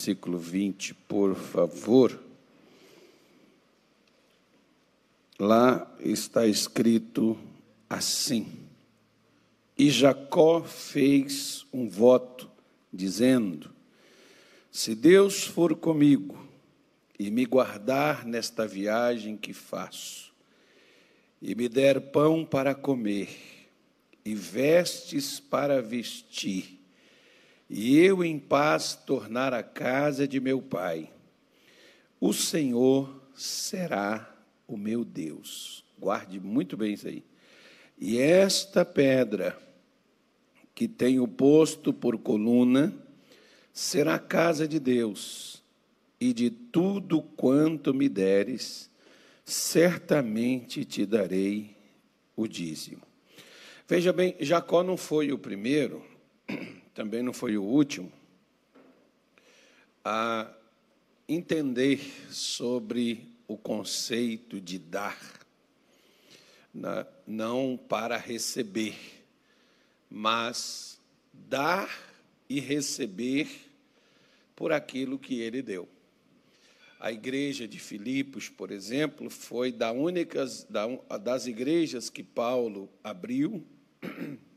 versículo 20, por favor. Lá está escrito assim: E Jacó fez um voto, dizendo: Se Deus for comigo e me guardar nesta viagem que faço, e me der pão para comer, e vestes para vestir, e eu em paz tornar a casa de meu pai. O Senhor será o meu Deus. Guarde muito bem isso aí. E esta pedra que tenho posto por coluna será a casa de Deus, e de tudo quanto me deres, certamente te darei o dízimo. Veja bem, Jacó não foi o primeiro também não foi o último, a entender sobre o conceito de dar, não para receber, mas dar e receber por aquilo que ele deu. A igreja de Filipos, por exemplo, foi da únicas, das igrejas que Paulo abriu,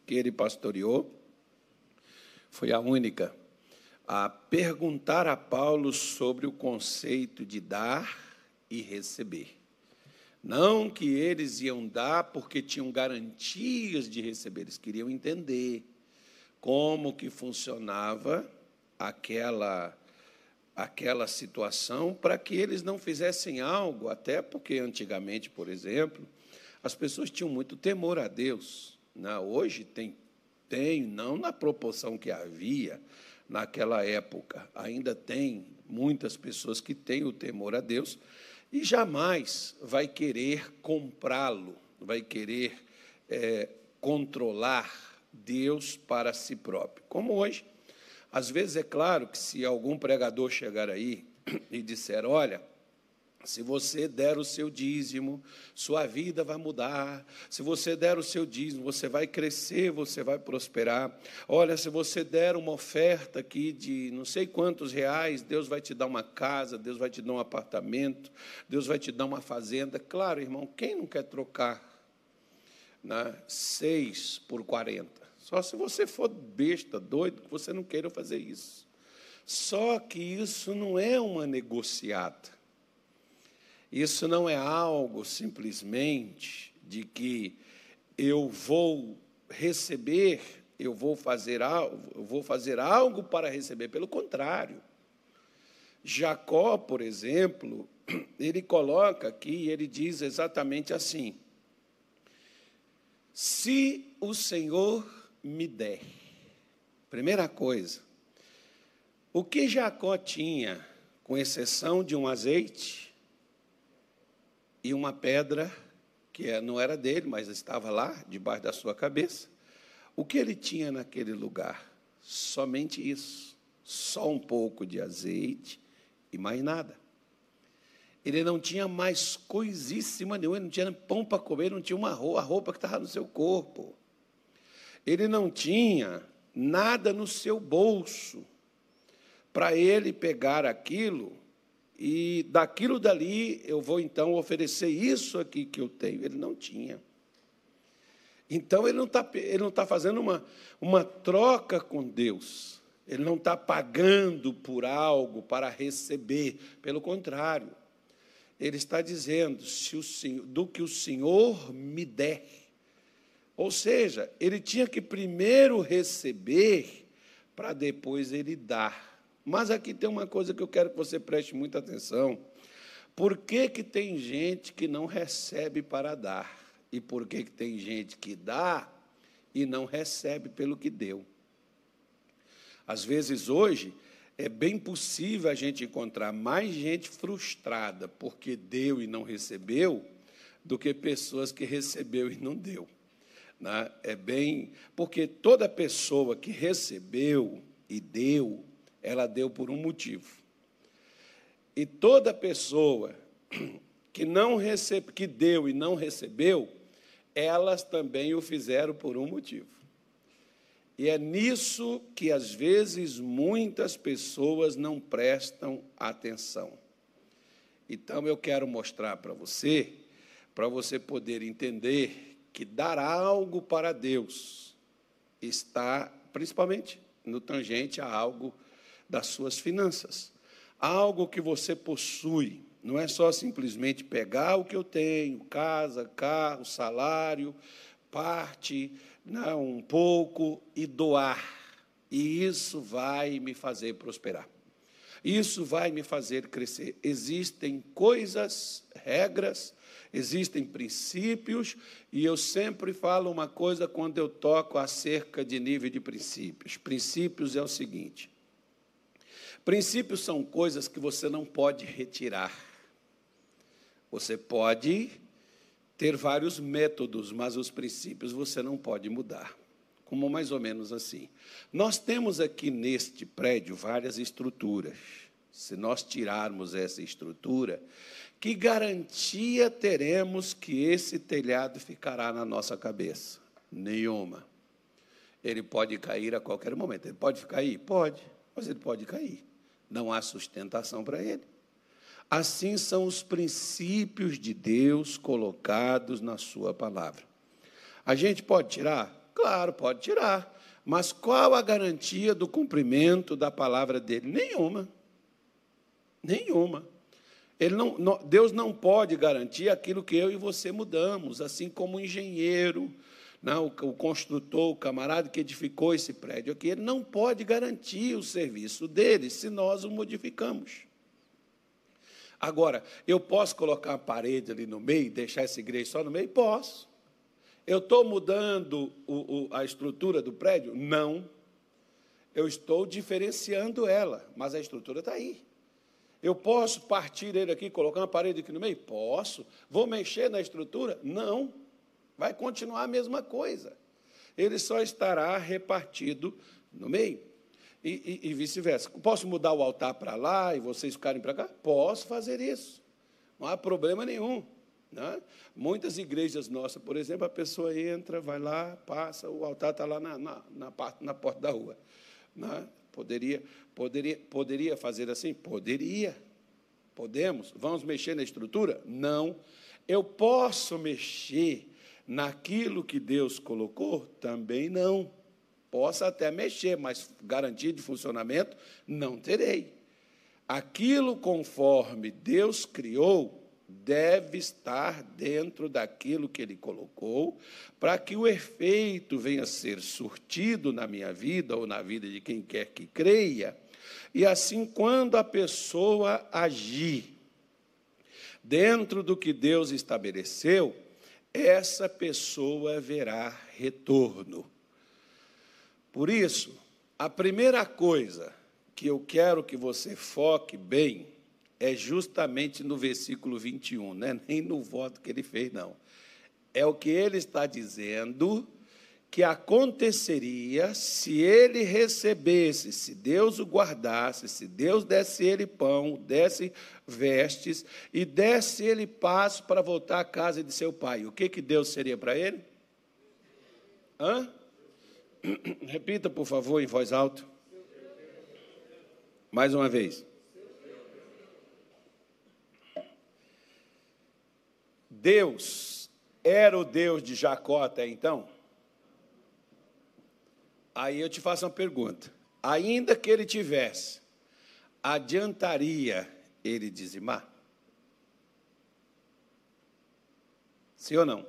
que ele pastoreou, foi a única a perguntar a Paulo sobre o conceito de dar e receber. Não que eles iam dar porque tinham garantias de receber, eles queriam entender como que funcionava aquela aquela situação para que eles não fizessem algo, até porque antigamente, por exemplo, as pessoas tinham muito temor a Deus. Né? Hoje tem tem, não na proporção que havia naquela época. Ainda tem muitas pessoas que têm o temor a Deus e jamais vai querer comprá-lo, vai querer é, controlar Deus para si próprio. Como hoje, às vezes é claro que se algum pregador chegar aí e disser, olha, se você der o seu dízimo, sua vida vai mudar. Se você der o seu dízimo, você vai crescer, você vai prosperar. Olha, se você der uma oferta aqui de não sei quantos reais, Deus vai te dar uma casa, Deus vai te dar um apartamento, Deus vai te dar uma fazenda. Claro, irmão, quem não quer trocar né, seis por quarenta? Só se você for besta, doido, que você não queira fazer isso. Só que isso não é uma negociata. Isso não é algo simplesmente de que eu vou receber, eu vou fazer algo, eu vou fazer algo para receber, pelo contrário. Jacó, por exemplo, ele coloca aqui, ele diz exatamente assim: Se o Senhor me der, primeira coisa, o que Jacó tinha, com exceção de um azeite, e uma pedra que é, não era dele, mas estava lá, debaixo da sua cabeça. O que ele tinha naquele lugar? Somente isso. Só um pouco de azeite e mais nada. Ele não tinha mais coisíssima nenhuma, ele não tinha pão para comer, não tinha uma roupa, a roupa que estava no seu corpo. Ele não tinha nada no seu bolso para ele pegar aquilo e daquilo dali eu vou então oferecer isso aqui que eu tenho. Ele não tinha. Então ele não está ele não tá fazendo uma, uma troca com Deus. Ele não está pagando por algo para receber. Pelo contrário, ele está dizendo se o Senhor, do que o Senhor me der. Ou seja, ele tinha que primeiro receber para depois ele dar. Mas aqui tem uma coisa que eu quero que você preste muita atenção. Por que, que tem gente que não recebe para dar? E por que, que tem gente que dá e não recebe pelo que deu? Às vezes, hoje, é bem possível a gente encontrar mais gente frustrada porque deu e não recebeu do que pessoas que recebeu e não deu. Né? É bem. Porque toda pessoa que recebeu e deu ela deu por um motivo. E toda pessoa que não recebe, que deu e não recebeu, elas também o fizeram por um motivo. E é nisso que, às vezes, muitas pessoas não prestam atenção. Então, eu quero mostrar para você, para você poder entender que dar algo para Deus está, principalmente, no tangente a algo das suas finanças. Algo que você possui, não é só simplesmente pegar o que eu tenho, casa, carro, salário, parte, não, um pouco e doar. E isso vai me fazer prosperar. Isso vai me fazer crescer. Existem coisas, regras, existem princípios, e eu sempre falo uma coisa quando eu toco acerca de nível de princípios. Princípios é o seguinte: princípios são coisas que você não pode retirar. Você pode ter vários métodos, mas os princípios você não pode mudar. Como mais ou menos assim. Nós temos aqui neste prédio várias estruturas. Se nós tirarmos essa estrutura, que garantia teremos que esse telhado ficará na nossa cabeça? Nenhuma. Ele pode cair a qualquer momento. Ele pode cair? Pode, mas ele pode cair. Não há sustentação para ele. Assim são os princípios de Deus colocados na Sua palavra. A gente pode tirar? Claro, pode tirar. Mas qual a garantia do cumprimento da palavra dele? Nenhuma. Nenhuma. Ele não, não, Deus não pode garantir aquilo que eu e você mudamos, assim como o engenheiro, não, né, o, construtor, o camarada que edificou esse prédio aqui, ele não pode garantir o serviço dele se nós o modificamos. Agora, eu posso colocar uma parede ali no meio e deixar essa igreja só no meio? Posso. Eu estou mudando o, o, a estrutura do prédio? Não. Eu estou diferenciando ela, mas a estrutura está aí. Eu posso partir ele aqui, colocar uma parede aqui no meio? Posso. Vou mexer na estrutura? Não. Vai continuar a mesma coisa. Ele só estará repartido no meio. E, e, e vice-versa. Posso mudar o altar para lá e vocês ficarem para cá? Posso fazer isso. Não há problema nenhum. Né? Muitas igrejas nossas, por exemplo, a pessoa entra, vai lá, passa, o altar está lá na, na, na, na porta da rua. Né? Poderia, poderia, poderia fazer assim? Poderia. Podemos. Vamos mexer na estrutura? Não. Eu posso mexer naquilo que Deus colocou? Também não. Posso até mexer, mas garantia de funcionamento não terei. Aquilo conforme Deus criou, deve estar dentro daquilo que ele colocou, para que o efeito venha a ser surtido na minha vida ou na vida de quem quer que creia. E assim, quando a pessoa agir dentro do que Deus estabeleceu, essa pessoa verá retorno. Por isso, a primeira coisa que eu quero que você foque bem é justamente no versículo 21, não é nem no voto que ele fez, não. É o que ele está dizendo que aconteceria se ele recebesse, se Deus o guardasse, se Deus desse ele pão, desse vestes e desse ele passo para voltar à casa de seu pai. O que, que Deus seria para ele? Hã? Repita, por favor, em voz alta. Mais uma vez. Deus era o Deus de Jacó até então? Aí eu te faço uma pergunta. Ainda que ele tivesse, adiantaria ele dizimar? Sim ou não?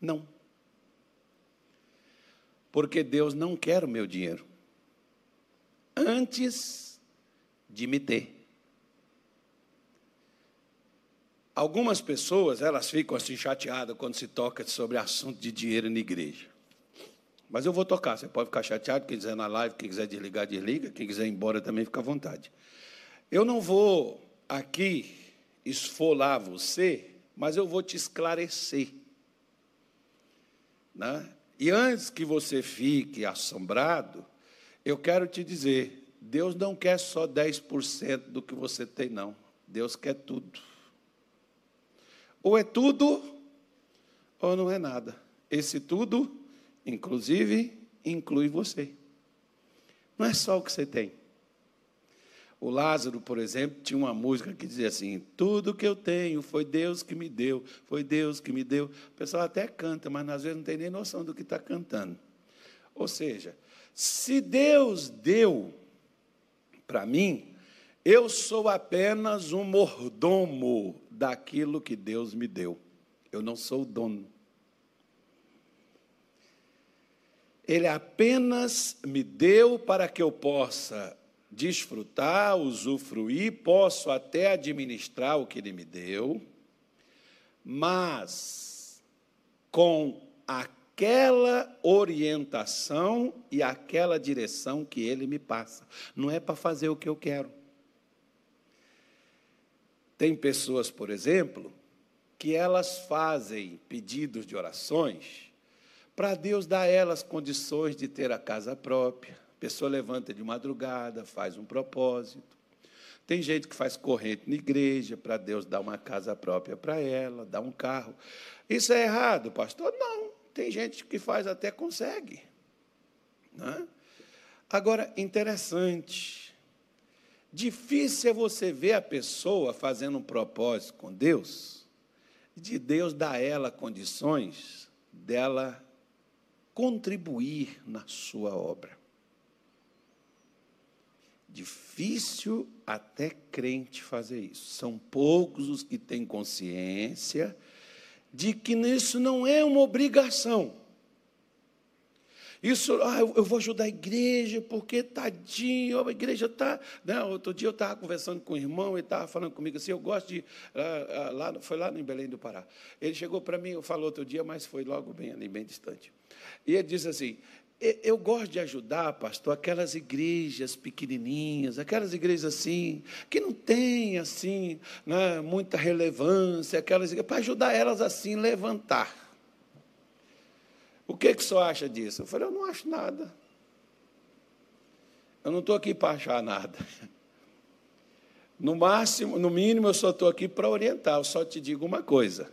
Não. Porque Deus não quer o meu dinheiro. Antes de me ter. Algumas pessoas, elas ficam assim chateadas quando se toca sobre assunto de dinheiro na igreja. Mas eu vou tocar, você pode ficar chateado, quem quiser na live, quem quiser desligar, desliga, quem quiser ir embora também fica à vontade. Eu não vou aqui esfolar você, mas eu vou te esclarecer. Né? E antes que você fique assombrado, eu quero te dizer, Deus não quer só 10% do que você tem, não. Deus quer tudo. Ou é tudo, ou não é nada. Esse tudo, inclusive, inclui você. Não é só o que você tem. O Lázaro, por exemplo, tinha uma música que dizia assim: Tudo que eu tenho foi Deus que me deu, foi Deus que me deu. O pessoal até canta, mas às vezes não tem nem noção do que está cantando. Ou seja, se Deus deu para mim, eu sou apenas um mordomo daquilo que Deus me deu. Eu não sou o dono. Ele apenas me deu para que eu possa desfrutar, usufruir, posso até administrar o que ele me deu, mas com aquela orientação e aquela direção que ele me passa. Não é para fazer o que eu quero. Tem pessoas, por exemplo, que elas fazem pedidos de orações para Deus dar a elas condições de ter a casa própria, a pessoa levanta de madrugada, faz um propósito. Tem gente que faz corrente na igreja para Deus dar uma casa própria para ela, dar um carro. Isso é errado, pastor? Não. Tem gente que faz até consegue. Né? Agora, interessante. Difícil é você ver a pessoa fazendo um propósito com Deus, de Deus dar a ela condições dela contribuir na sua obra. Difícil até crente fazer isso. São poucos os que têm consciência de que isso não é uma obrigação. Isso, ah, eu vou ajudar a igreja, porque tadinho, a igreja está. Né? Outro dia eu estava conversando com o irmão, ele estava falando comigo assim, eu gosto de. Ah, ah, lá, foi lá no Belém do Pará. Ele chegou para mim, eu falou outro dia, mas foi logo bem ali, bem distante. E ele disse assim: eu gosto de ajudar, pastor, aquelas igrejas pequenininhas, aquelas igrejas assim, que não têm assim, né, muita relevância, aquelas para ajudar elas assim levantar. O que que senhor acha disso? Eu falei, eu não acho nada. Eu não estou aqui para achar nada. No máximo, no mínimo, eu só estou aqui para orientar. Eu só te digo uma coisa: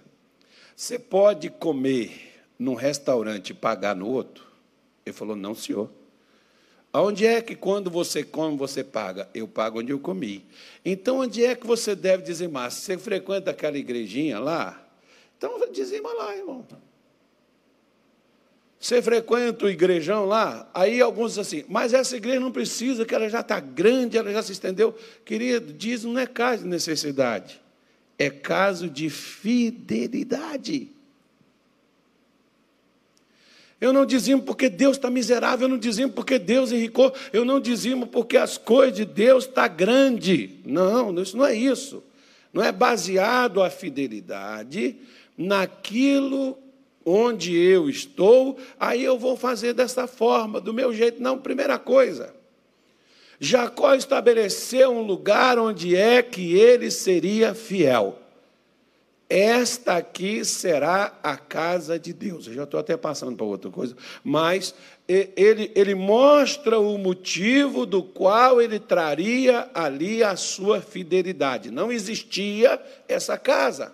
você pode comer num restaurante e pagar no outro? Ele falou: Não, senhor. Aonde é que quando você come, você paga? Eu pago onde eu comi. Então, onde é que você deve dizimar? Você frequenta aquela igrejinha lá, então dizima lá, irmão. Você frequenta o igrejão lá, aí alguns dizem assim, mas essa igreja não precisa, que ela já está grande, ela já se estendeu. Querido, diz não é caso de necessidade, é caso de fidelidade. Eu não dizimo porque Deus está miserável, eu não dizimo porque Deus enricou, eu não dizimo porque as coisas de Deus estão tá grande. Não, isso não é isso. Não é baseado a fidelidade naquilo onde eu estou, aí eu vou fazer dessa forma, do meu jeito. Não, primeira coisa. Jacó estabeleceu um lugar onde é que ele seria fiel. Esta aqui será a casa de Deus. Eu já estou até passando para outra coisa, mas ele, ele mostra o motivo do qual ele traria ali a sua fidelidade. Não existia essa casa.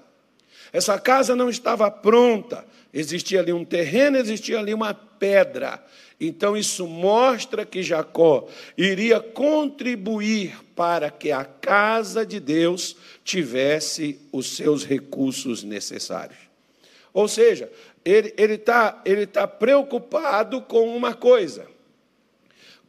Essa casa não estava pronta. Existia ali um terreno, existia ali uma pedra. Então, isso mostra que Jacó iria contribuir para que a casa de Deus tivesse os seus recursos necessários. Ou seja, ele está ele tá preocupado com uma coisa: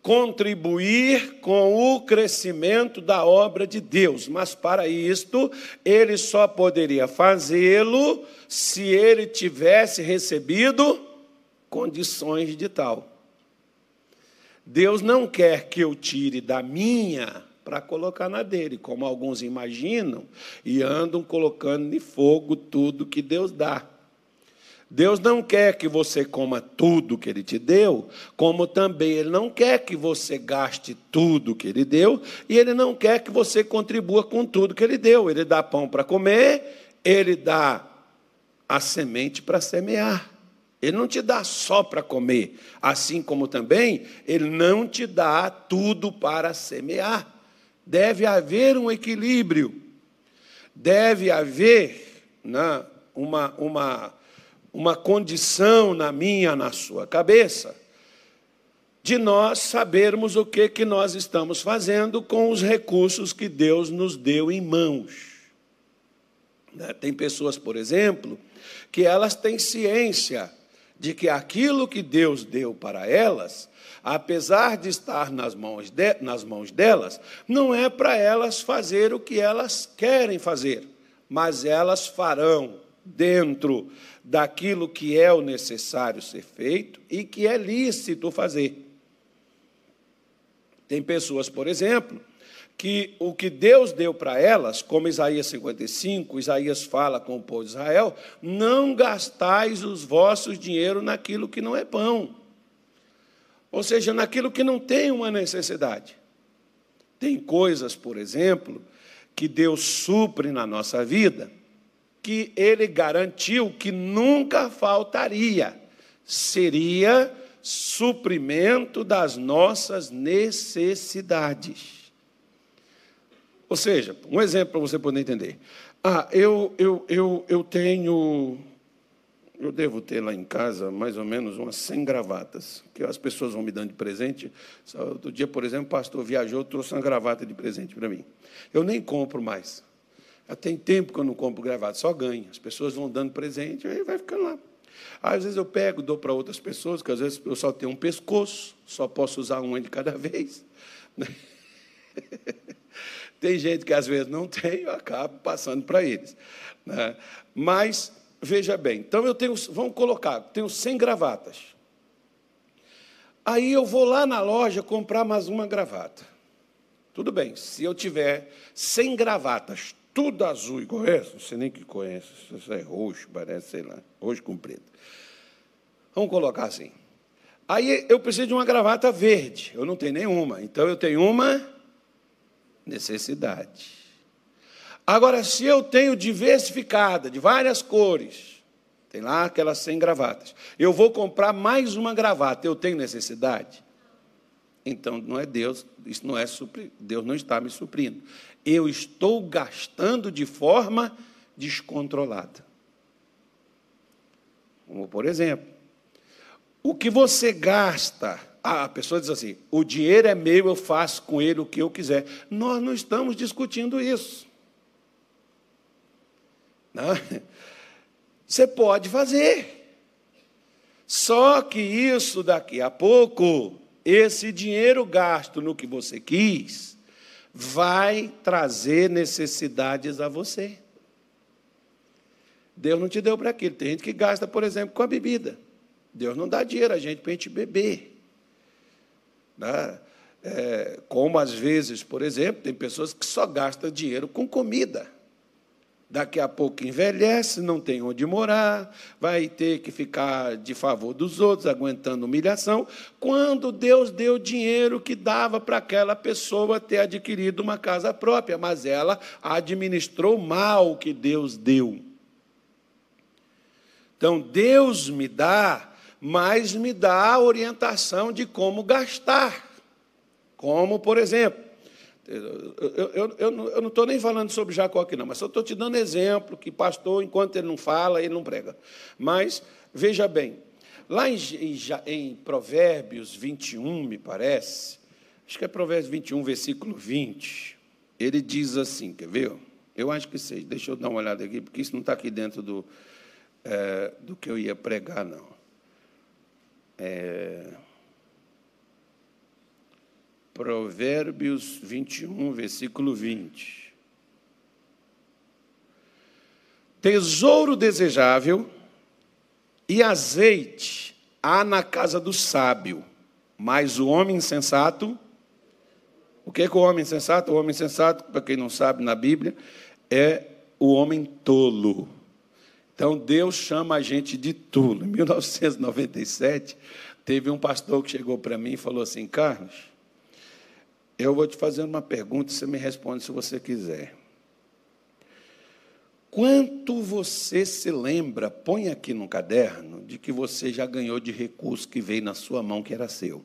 contribuir com o crescimento da obra de Deus. Mas para isto, ele só poderia fazê-lo se ele tivesse recebido condições de tal. Deus não quer que eu tire da minha para colocar na dele, como alguns imaginam e andam colocando de fogo tudo que Deus dá. Deus não quer que você coma tudo que Ele te deu, como também Ele não quer que você gaste tudo que Ele deu, e Ele não quer que você contribua com tudo que Ele deu. Ele dá pão para comer, Ele dá a semente para semear. Ele não te dá só para comer, assim como também Ele não te dá tudo para semear. Deve haver um equilíbrio, deve haver né, uma, uma, uma condição na minha, na sua cabeça. de nós sabermos o que, que nós estamos fazendo com os recursos que Deus nos deu em mãos. Né? Tem pessoas, por exemplo, que elas têm ciência de que aquilo que Deus deu para elas, apesar de estar nas mãos, de, nas mãos delas, não é para elas fazer o que elas querem fazer, mas elas farão dentro daquilo que é o necessário ser feito e que é lícito fazer. Tem pessoas, por exemplo, que o que Deus deu para elas, como Isaías 55, Isaías fala com o povo de Israel, não gastais os vossos dinheiro naquilo que não é pão. Ou seja, naquilo que não tem uma necessidade. Tem coisas, por exemplo, que Deus supre na nossa vida, que Ele garantiu que nunca faltaria. Seria suprimento das nossas necessidades. Ou seja, um exemplo para você poder entender. Ah, eu, eu, eu, eu tenho. Eu devo ter lá em casa mais ou menos umas 100 gravatas, que as pessoas vão me dando de presente. Outro dia, por exemplo, o pastor viajou, trouxe uma gravata de presente para mim. Eu nem compro mais. Já tem tempo que eu não compro gravata, só ganho. As pessoas vão dando presente, aí vai ficando lá. Às vezes eu pego, dou para outras pessoas, que às vezes eu só tenho um pescoço, só posso usar uma de cada vez. Tem gente que às vezes não tem, eu acabo passando para eles. Né? Mas, veja bem, então eu tenho, vamos colocar, tenho 100 gravatas. Aí eu vou lá na loja comprar mais uma gravata. Tudo bem, se eu tiver 100 gravatas, tudo azul igual essa, não sei nem que conhece, isso é roxo, parece, sei lá, roxo com preto. Vamos colocar assim. Aí eu preciso de uma gravata verde, eu não tenho nenhuma, então eu tenho uma necessidade. Agora, se eu tenho diversificada, de várias cores, tem lá aquelas 100 gravatas, eu vou comprar mais uma gravata, eu tenho necessidade? Então, não é Deus, isso não é Deus não está me suprindo. Eu estou gastando de forma descontrolada. Como, por exemplo, o que você gasta a pessoa diz assim: o dinheiro é meu, eu faço com ele o que eu quiser. Nós não estamos discutindo isso. Não? Né? Você pode fazer. Só que isso daqui a pouco, esse dinheiro gasto no que você quis, vai trazer necessidades a você. Deus não te deu para aquilo. Tem gente que gasta, por exemplo, com a bebida. Deus não dá dinheiro a gente para a gente beber. Né? É, como às vezes, por exemplo, tem pessoas que só gastam dinheiro com comida. Daqui a pouco envelhece, não tem onde morar, vai ter que ficar de favor dos outros, aguentando humilhação, quando Deus deu dinheiro que dava para aquela pessoa ter adquirido uma casa própria, mas ela administrou mal o que Deus deu. Então, Deus me dá mas me dá a orientação de como gastar. Como, por exemplo, eu, eu, eu, não estou nem falando sobre Jacó aqui, não, mas eu estou te dando exemplo que pastor, enquanto ele não fala, ele não prega. Mas, veja bem, lá em, em, em Provérbios 21, me parece, acho que é Provérbios 21, versículo 20, ele diz assim, quer ver? Eu acho que sei, deixa eu dar uma olhada aqui, porque isso não está aqui dentro do, é, do que eu ia pregar, não. É, Provérbios 21, versículo 20. Tesouro desejável e azeite há na casa do sábio, mas o homem insensato. O que é, que o homem insensato? O homem insensato, para quem não sabe na Bíblia, é o homem tolo. Então Deus chama a gente de tolo. Em 1997, teve um pastor que chegou para mim e falou assim: Carlos, eu vou te fazer uma pergunta você me responde se você quiser. Quanto você se lembra, põe aqui no caderno, de que você já ganhou de recurso que veio na sua mão, que era seu?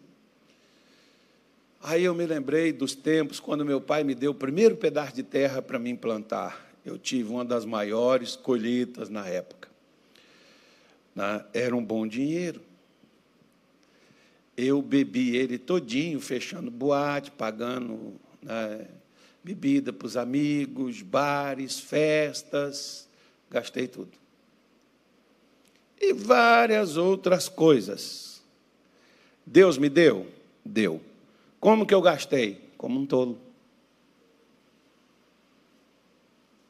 Aí eu me lembrei dos tempos quando meu pai me deu o primeiro pedaço de terra para me plantar eu tive uma das maiores colheitas na época. Né? Era um bom dinheiro. Eu bebi ele todinho, fechando boate, pagando né, bebida para os amigos, bares, festas, gastei tudo. E várias outras coisas. Deus me deu? Deu. Como que eu gastei? Como um tolo.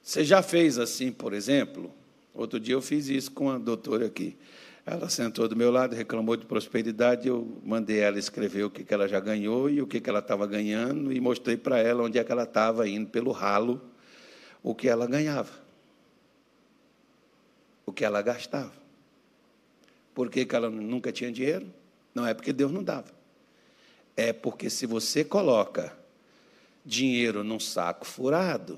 Você já fez assim, por exemplo? Outro dia eu fiz isso com a doutora aqui. Ela sentou do meu lado, reclamou de prosperidade, eu mandei ela escrever o que, ela já ganhou e o que, ela estava ganhando, e mostrei para ela onde é que ela estava indo pelo ralo, o que ela ganhava, o que ela gastava. Por que, que ela nunca tinha dinheiro? Não é porque Deus não dava. É porque se você coloca dinheiro num saco furado,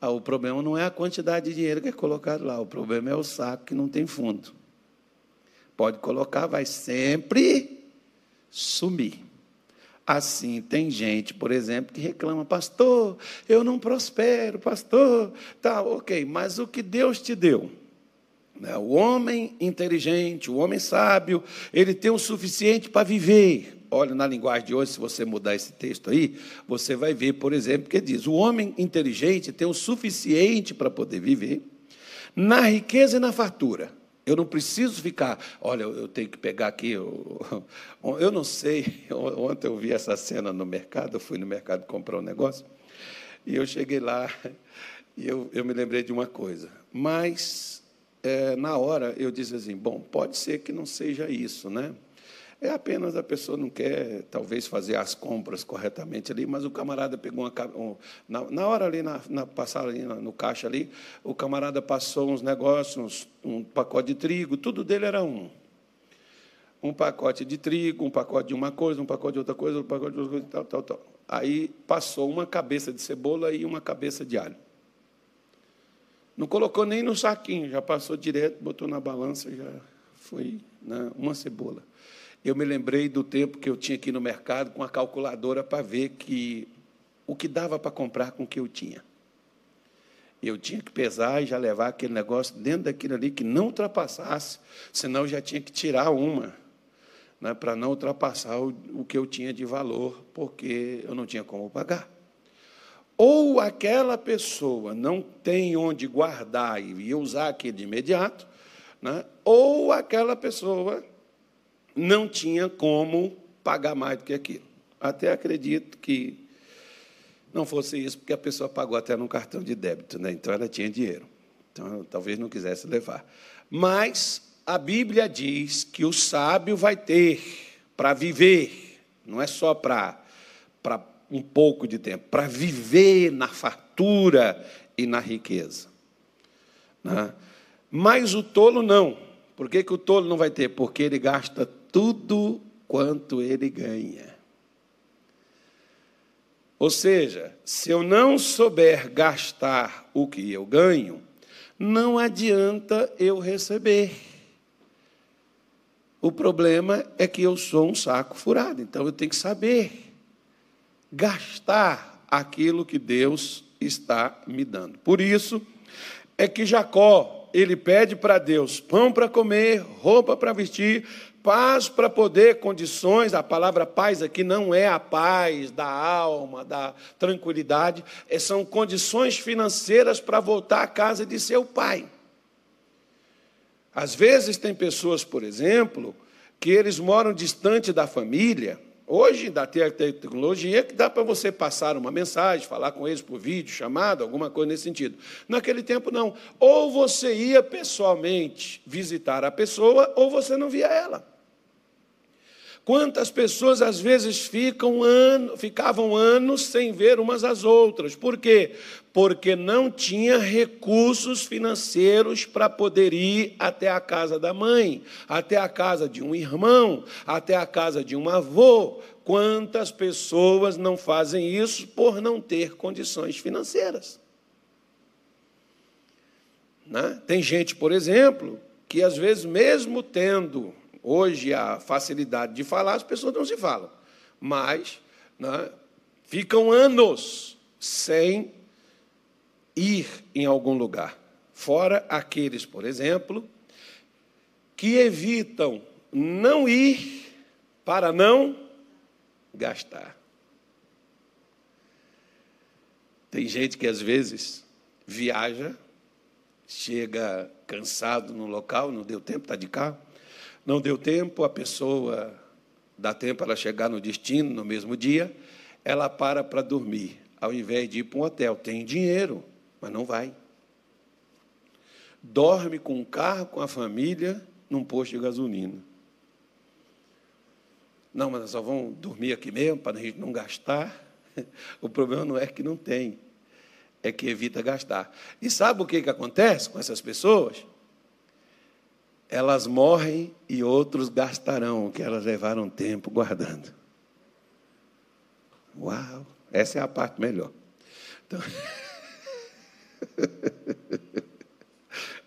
ah, o problema não é a quantidade de dinheiro que é colocado lá, o problema é o saco que não tem fundo. Pode colocar, vai sempre sumir. Assim, tem gente, por exemplo, que reclama, pastor, eu não prospero, pastor. Tá, ok, mas o que Deus te deu? Né, o homem inteligente, o homem sábio, ele tem o suficiente para viver. Olha, na linguagem de hoje, se você mudar esse texto aí, você vai ver, por exemplo, que diz: o homem inteligente tem o suficiente para poder viver na riqueza e na fartura. Eu não preciso ficar, olha, eu tenho que pegar aqui. Eu, eu não sei, ontem eu vi essa cena no mercado, eu fui no mercado comprar um negócio, e eu cheguei lá e eu, eu me lembrei de uma coisa. Mas, é, na hora, eu disse assim: bom, pode ser que não seja isso, né? É apenas a pessoa não quer, talvez, fazer as compras corretamente ali, mas o camarada pegou uma. Um, na, na, hora ali, na, na passar ali no, no caixa ali, o camarada passou uns negócios, uns, um pacote de trigo, tudo dele era um. Um pacote de trigo, um pacote de uma coisa, um pacote de outra coisa, um pacote de outra coisa, tal, tal, tal. Aí passou uma cabeça de cebola e uma cabeça de alho. Não colocou nem no saquinho, já passou direto, botou na balança, já foi né, uma cebola eu me lembrei do tempo que eu tinha aqui no mercado com a calculadora para ver que o que dava para comprar com o que eu tinha. Eu tinha que pesar e já levar aquele negócio dentro daquilo ali que não ultrapassasse, senão eu já tinha que tirar uma, né, para não ultrapassar o, o que eu tinha de valor, porque eu não tinha como pagar. Ou aquela pessoa não tem onde guardar e usar aquilo de imediato, né, ou aquela pessoa não tinha como pagar mais do que aquilo. Até acredito que não fosse isso, porque a pessoa pagou até no cartão de débito, né? então ela tinha dinheiro. Então, talvez não quisesse levar. Mas a Bíblia diz que o sábio vai ter para viver, não é só para, para um pouco de tempo, para viver na fartura e na riqueza. Né? Mas o tolo não. Por que, que o tolo não vai ter? Porque ele gasta tudo quanto ele ganha. Ou seja, se eu não souber gastar o que eu ganho, não adianta eu receber. O problema é que eu sou um saco furado, então eu tenho que saber gastar aquilo que Deus está me dando. Por isso é que Jacó, ele pede para Deus pão para comer, roupa para vestir, paz para poder condições, a palavra paz aqui não é a paz da alma, da tranquilidade, é, são condições financeiras para voltar à casa de seu pai. Às vezes tem pessoas, por exemplo, que eles moram distante da família. Hoje dá tecnologia que dá para você passar uma mensagem, falar com eles por vídeo, chamado, alguma coisa nesse sentido. Naquele tempo não. Ou você ia pessoalmente visitar a pessoa, ou você não via ela. Quantas pessoas às vezes ficam ano, ficavam anos sem ver umas às outras. Por quê? Porque não tinha recursos financeiros para poder ir até a casa da mãe, até a casa de um irmão, até a casa de um avô. Quantas pessoas não fazem isso por não ter condições financeiras? Né? Tem gente, por exemplo, que às vezes, mesmo tendo Hoje, a facilidade de falar, as pessoas não se falam. Mas né, ficam anos sem ir em algum lugar. Fora aqueles, por exemplo, que evitam não ir para não gastar. Tem gente que às vezes viaja, chega cansado no local, não deu tempo, está de carro, não deu tempo, a pessoa dá tempo ela chegar no destino no mesmo dia, ela para para dormir, ao invés de ir para um hotel. Tem dinheiro, mas não vai. Dorme com o carro, com a família, num posto de gasolina. Não, mas nós só vamos dormir aqui mesmo para a gente não gastar. O problema não é que não tem, é que evita gastar. E sabe o que, que acontece com essas pessoas? Elas morrem e outros gastarão o que elas levaram tempo guardando. Uau, essa é a parte melhor. Então,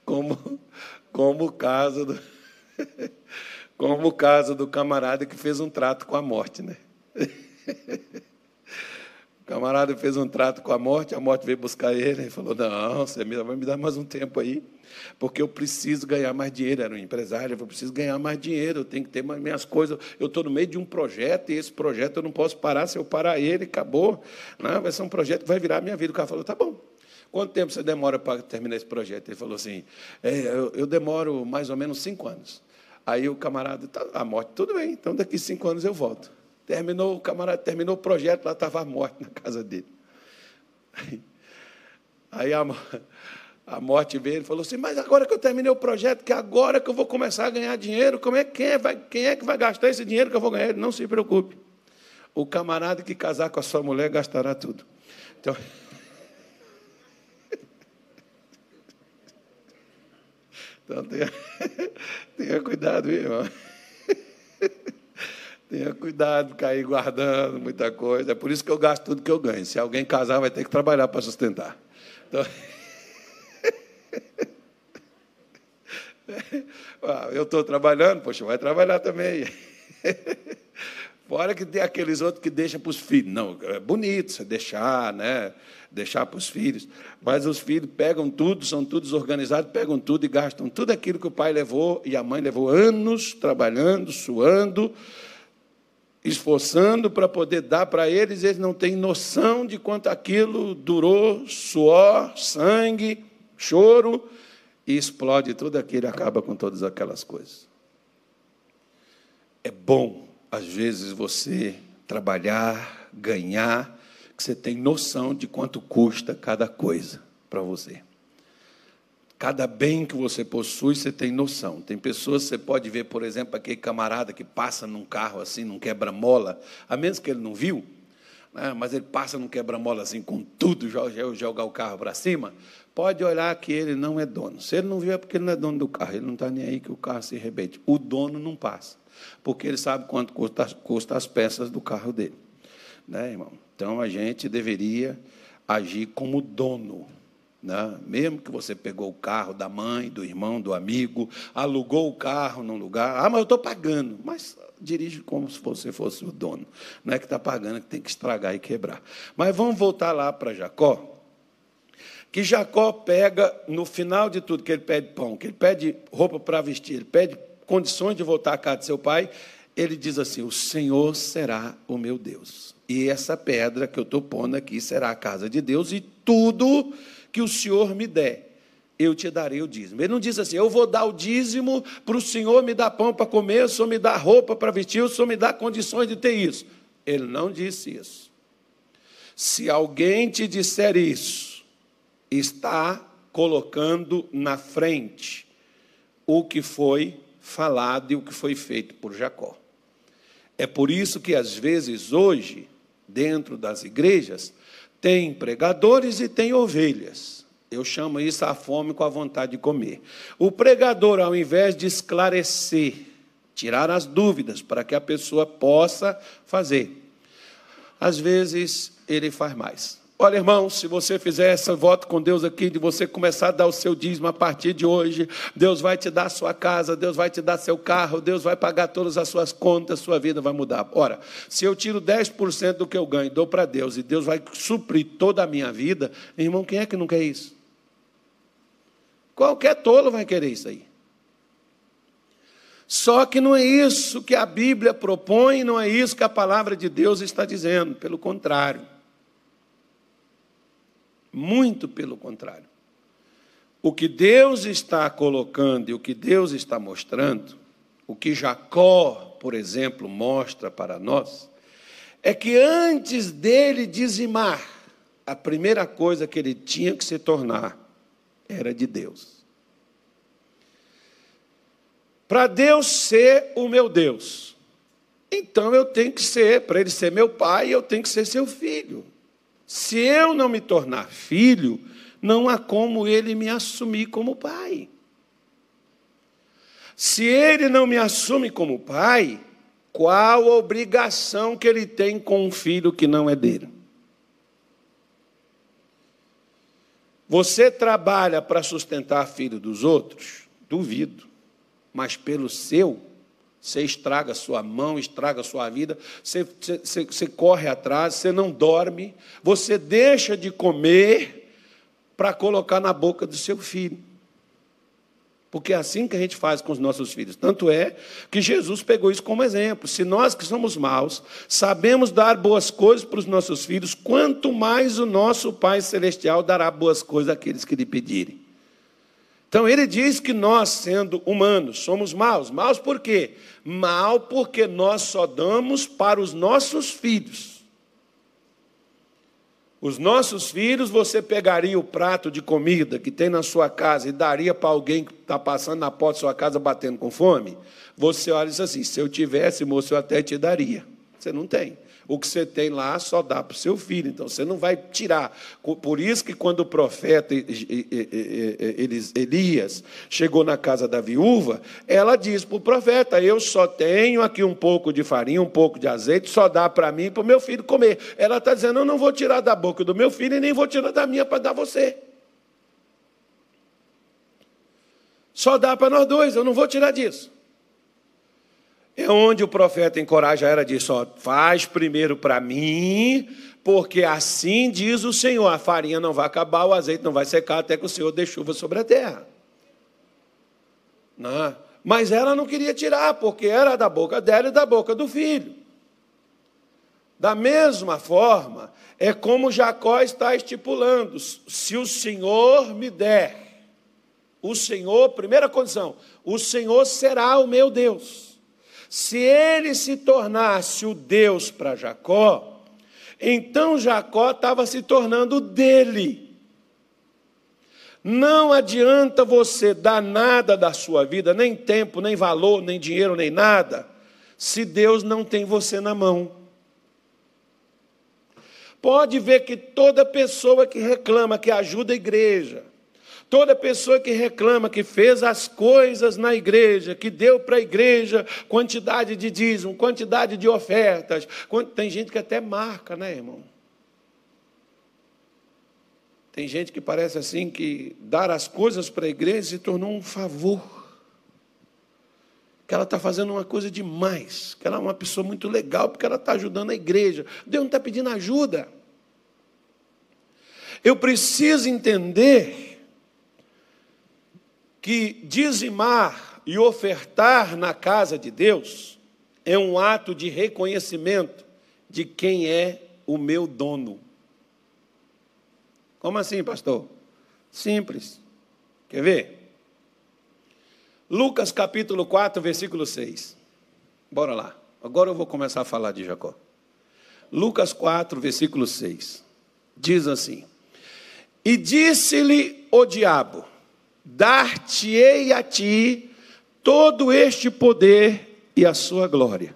como, como o caso do, como o caso do camarada que fez um trato com a morte, né? O camarada fez um trato com a morte, a morte veio buscar ele e falou: Não, você vai me dar mais um tempo aí, porque eu preciso ganhar mais dinheiro. Era um empresário, eu preciso ganhar mais dinheiro, eu tenho que ter mais minhas coisas. Eu estou no meio de um projeto e esse projeto eu não posso parar. Se eu parar ele, acabou. Não, vai ser um projeto que vai virar a minha vida. O cara falou: Tá bom. Quanto tempo você demora para terminar esse projeto? Ele falou assim: é, eu, eu demoro mais ou menos cinco anos. Aí o camarada, tá, a morte, tudo bem, então daqui cinco anos eu volto. Terminou, o camarada terminou o projeto, lá estava a morte na casa dele. Aí, a, a morte veio e falou assim: Mas agora que eu terminei o projeto, que agora que eu vou começar a ganhar dinheiro, como é, quem, é, vai, quem é que vai gastar esse dinheiro que eu vou ganhar? Ele, não se preocupe. O camarada que casar com a sua mulher gastará tudo. Então. Então tenha, tenha cuidado, irmão. Tenha cuidado, cair guardando muita coisa. É por isso que eu gasto tudo que eu ganho. Se alguém casar, vai ter que trabalhar para sustentar. Então... eu estou trabalhando, poxa, vai trabalhar também. Fora que tem aqueles outros que deixam para os filhos. Não, é bonito você deixar, né? Deixar para os filhos. Mas os filhos pegam tudo, são todos organizados, pegam tudo e gastam tudo aquilo que o pai levou e a mãe levou anos trabalhando, suando, esforçando para poder dar para eles, eles não têm noção de quanto aquilo durou, suor, sangue, choro, e explode tudo aquilo acaba com todas aquelas coisas. É bom às vezes você trabalhar, ganhar, que você tem noção de quanto custa cada coisa para você. Cada bem que você possui, você tem noção. Tem pessoas, você pode ver, por exemplo, aquele camarada que passa num carro assim, num quebra-mola, a menos que ele não viu, né, mas ele passa num quebra-mola assim, com tudo, jogar o carro para cima, pode olhar que ele não é dono. Se ele não viu, é porque ele não é dono do carro, ele não está nem aí que o carro se arrebente. O dono não passa porque ele sabe quanto custa, custa as peças do carro dele. Né, irmão? Então a gente deveria agir como dono. Né? Mesmo que você pegou o carro da mãe, do irmão, do amigo, alugou o carro num lugar, ah, mas eu estou pagando. Mas dirige como se você fosse o dono. Não é que está pagando, que tem que estragar e quebrar. Mas vamos voltar lá para Jacó. Que Jacó pega, no final de tudo, que ele pede pão, que ele pede roupa para vestir, ele pede condições de voltar à casa de seu pai, ele diz assim: O Senhor será o meu Deus. E essa pedra que eu estou pondo aqui será a casa de Deus, e tudo que o Senhor me der, eu te darei o dízimo. Ele não diz assim: Eu vou dar o dízimo para o Senhor me dar pão para comer, o Senhor me dá roupa para vestir, o Senhor me dá condições de ter isso. Ele não disse isso. Se alguém te disser isso, está colocando na frente o que foi falado e o que foi feito por Jacó. É por isso que, às vezes, hoje, dentro das igrejas, tem pregadores e tem ovelhas. Eu chamo isso a fome com a vontade de comer. O pregador, ao invés de esclarecer, tirar as dúvidas para que a pessoa possa fazer, às vezes ele faz mais. Olha, irmão, se você fizer esse voto com Deus aqui, de você começar a dar o seu dízimo a partir de hoje, Deus vai te dar a sua casa, Deus vai te dar seu carro, Deus vai pagar todas as suas contas, sua vida vai mudar. Ora, se eu tiro 10% do que eu ganho dou para Deus, e Deus vai suprir toda a minha vida, irmão, quem é que não quer isso? Qualquer tolo vai querer isso aí. Só que não é isso que a Bíblia propõe, não é isso que a palavra de Deus está dizendo, pelo contrário. Muito pelo contrário. O que Deus está colocando e o que Deus está mostrando, o que Jacó, por exemplo, mostra para nós, é que antes dele dizimar, a primeira coisa que ele tinha que se tornar era de Deus. Para Deus ser o meu Deus, então eu tenho que ser, para Ele ser meu pai, eu tenho que ser seu filho. Se eu não me tornar filho, não há como Ele me assumir como pai. Se Ele não me assume como pai, qual a obrigação que Ele tem com um filho que não é dele? Você trabalha para sustentar filho dos outros? Duvido mas pelo seu, você estraga a sua mão, estraga a sua vida, você, você, você corre atrás, você não dorme, você deixa de comer para colocar na boca do seu filho. Porque é assim que a gente faz com os nossos filhos. Tanto é que Jesus pegou isso como exemplo. Se nós que somos maus sabemos dar boas coisas para os nossos filhos, quanto mais o nosso Pai Celestial dará boas coisas àqueles que lhe pedirem. Então ele diz que nós, sendo humanos, somos maus. Maus por quê? Mal porque nós só damos para os nossos filhos. Os nossos filhos, você pegaria o prato de comida que tem na sua casa e daria para alguém que está passando na porta da sua casa batendo com fome? Você olha e diz assim: se eu tivesse, moço, eu até te daria. Você não tem. O que você tem lá só dá para o seu filho, então você não vai tirar. Por isso que quando o profeta Elias chegou na casa da viúva, ela diz para o profeta: Eu só tenho aqui um pouco de farinha, um pouco de azeite, só dá para mim e para o meu filho comer. Ela está dizendo: Eu não vou tirar da boca do meu filho e nem vou tirar da minha para dar você. Só dá para nós dois, eu não vou tirar disso. É onde o profeta encoraja ela diz: ó, faz primeiro para mim, porque assim diz o Senhor: a farinha não vai acabar, o azeite não vai secar até que o Senhor dê chuva sobre a terra. Não. Mas ela não queria tirar, porque era da boca dela e da boca do filho. Da mesma forma, é como Jacó está estipulando: se o Senhor me der, o Senhor, primeira condição, o Senhor será o meu Deus. Se ele se tornasse o Deus para Jacó, então Jacó estava se tornando dele. Não adianta você dar nada da sua vida, nem tempo, nem valor, nem dinheiro, nem nada, se Deus não tem você na mão. Pode ver que toda pessoa que reclama, que ajuda a igreja, Toda pessoa que reclama que fez as coisas na igreja, que deu para a igreja quantidade de dízimo, quantidade de ofertas, tem gente que até marca, né, irmão? Tem gente que parece assim que dar as coisas para a igreja se tornou um favor. Que ela está fazendo uma coisa demais, que ela é uma pessoa muito legal, porque ela está ajudando a igreja. Deus não está pedindo ajuda. Eu preciso entender que dizimar e ofertar na casa de Deus é um ato de reconhecimento de quem é o meu dono. Como assim, pastor? Simples. Quer ver? Lucas capítulo 4, versículo 6. Bora lá. Agora eu vou começar a falar de Jacó. Lucas 4, versículo 6. Diz assim: E disse-lhe o diabo: dar-te-ei a ti todo este poder e a sua glória,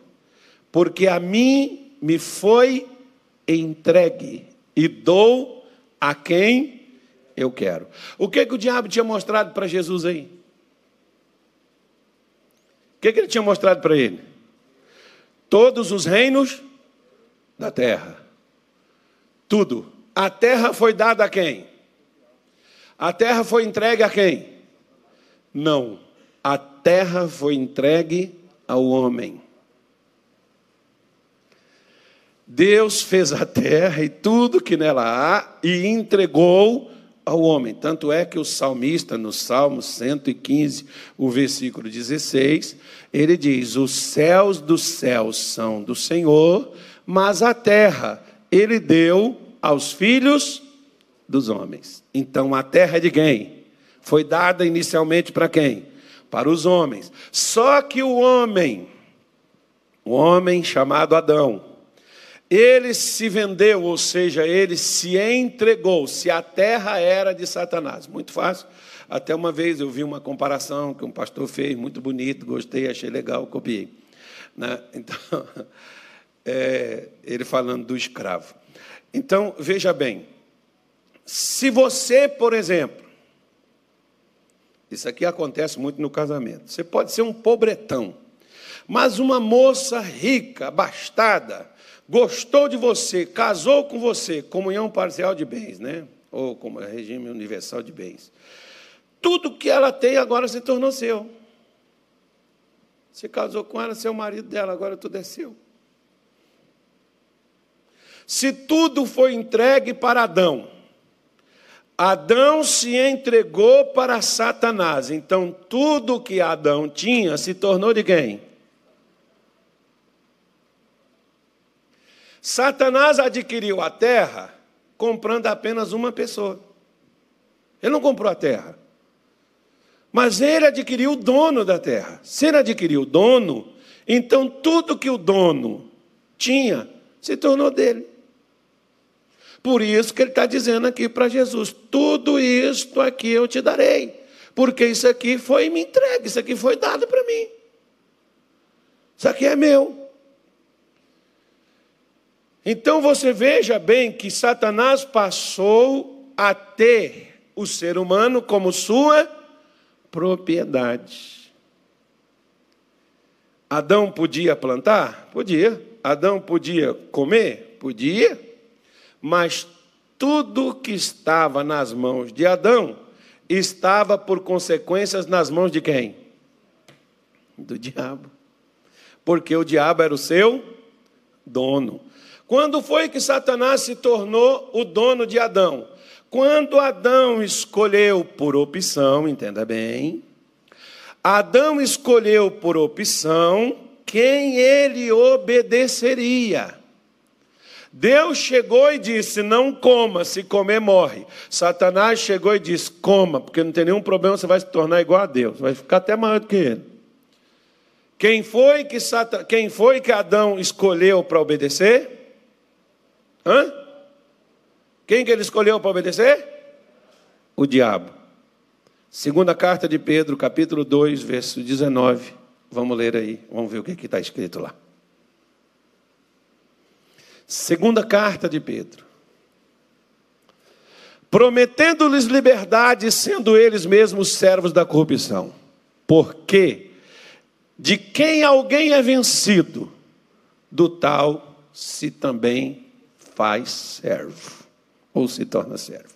porque a mim me foi entregue e dou a quem eu quero. O que, que o diabo tinha mostrado para Jesus aí? O que, que ele tinha mostrado para ele? Todos os reinos da terra. Tudo. A terra foi dada a quem? A terra foi entregue a quem? Não. A terra foi entregue ao homem. Deus fez a terra e tudo que nela há e entregou ao homem. Tanto é que o salmista, no Salmo 115, o versículo 16, ele diz: Os céus dos céus são do Senhor, mas a terra ele deu aos filhos dos homens. Então a terra é de quem? Foi dada inicialmente para quem? Para os homens. Só que o homem, o homem chamado Adão, ele se vendeu, ou seja, ele se entregou, se a terra era de Satanás. Muito fácil. Até uma vez eu vi uma comparação que um pastor fez, muito bonito, gostei, achei legal, copiei. Né? Então, é, ele falando do escravo. Então, veja bem, se você, por exemplo, isso aqui acontece muito no casamento, você pode ser um pobretão, mas uma moça rica, abastada, gostou de você, casou com você, comunhão parcial de bens, né? Ou como é regime universal de bens. Tudo que ela tem agora se tornou seu. Você casou com ela, seu marido dela, agora tudo é seu. Se tudo foi entregue para Adão, Adão se entregou para Satanás. Então tudo que Adão tinha se tornou de quem? Satanás adquiriu a terra comprando apenas uma pessoa. Ele não comprou a terra. Mas ele adquiriu o dono da terra. Se ele adquiriu o dono, então tudo que o dono tinha se tornou dele. Por isso que ele está dizendo aqui para Jesus: tudo isto aqui eu te darei, porque isso aqui foi me entregue, isso aqui foi dado para mim. Isso aqui é meu. Então você veja bem que Satanás passou a ter o ser humano como sua propriedade. Adão podia plantar? Podia. Adão podia comer? Podia. Mas tudo que estava nas mãos de Adão estava por consequências nas mãos de quem? Do diabo. Porque o diabo era o seu dono. Quando foi que Satanás se tornou o dono de Adão? Quando Adão escolheu por opção, entenda bem, Adão escolheu por opção quem ele obedeceria. Deus chegou e disse: Não coma, se comer, morre. Satanás chegou e disse: Coma, porque não tem nenhum problema, você vai se tornar igual a Deus, vai ficar até maior do que ele. Quem foi que, Satan... Quem foi que Adão escolheu para obedecer? Hã? Quem que ele escolheu para obedecer? O diabo. Segunda carta de Pedro, capítulo 2, verso 19. Vamos ler aí, vamos ver o que está escrito lá. Segunda carta de Pedro. Prometendo-lhes liberdade, sendo eles mesmos servos da corrupção. Porque de quem alguém é vencido, do tal se também faz servo, ou se torna servo.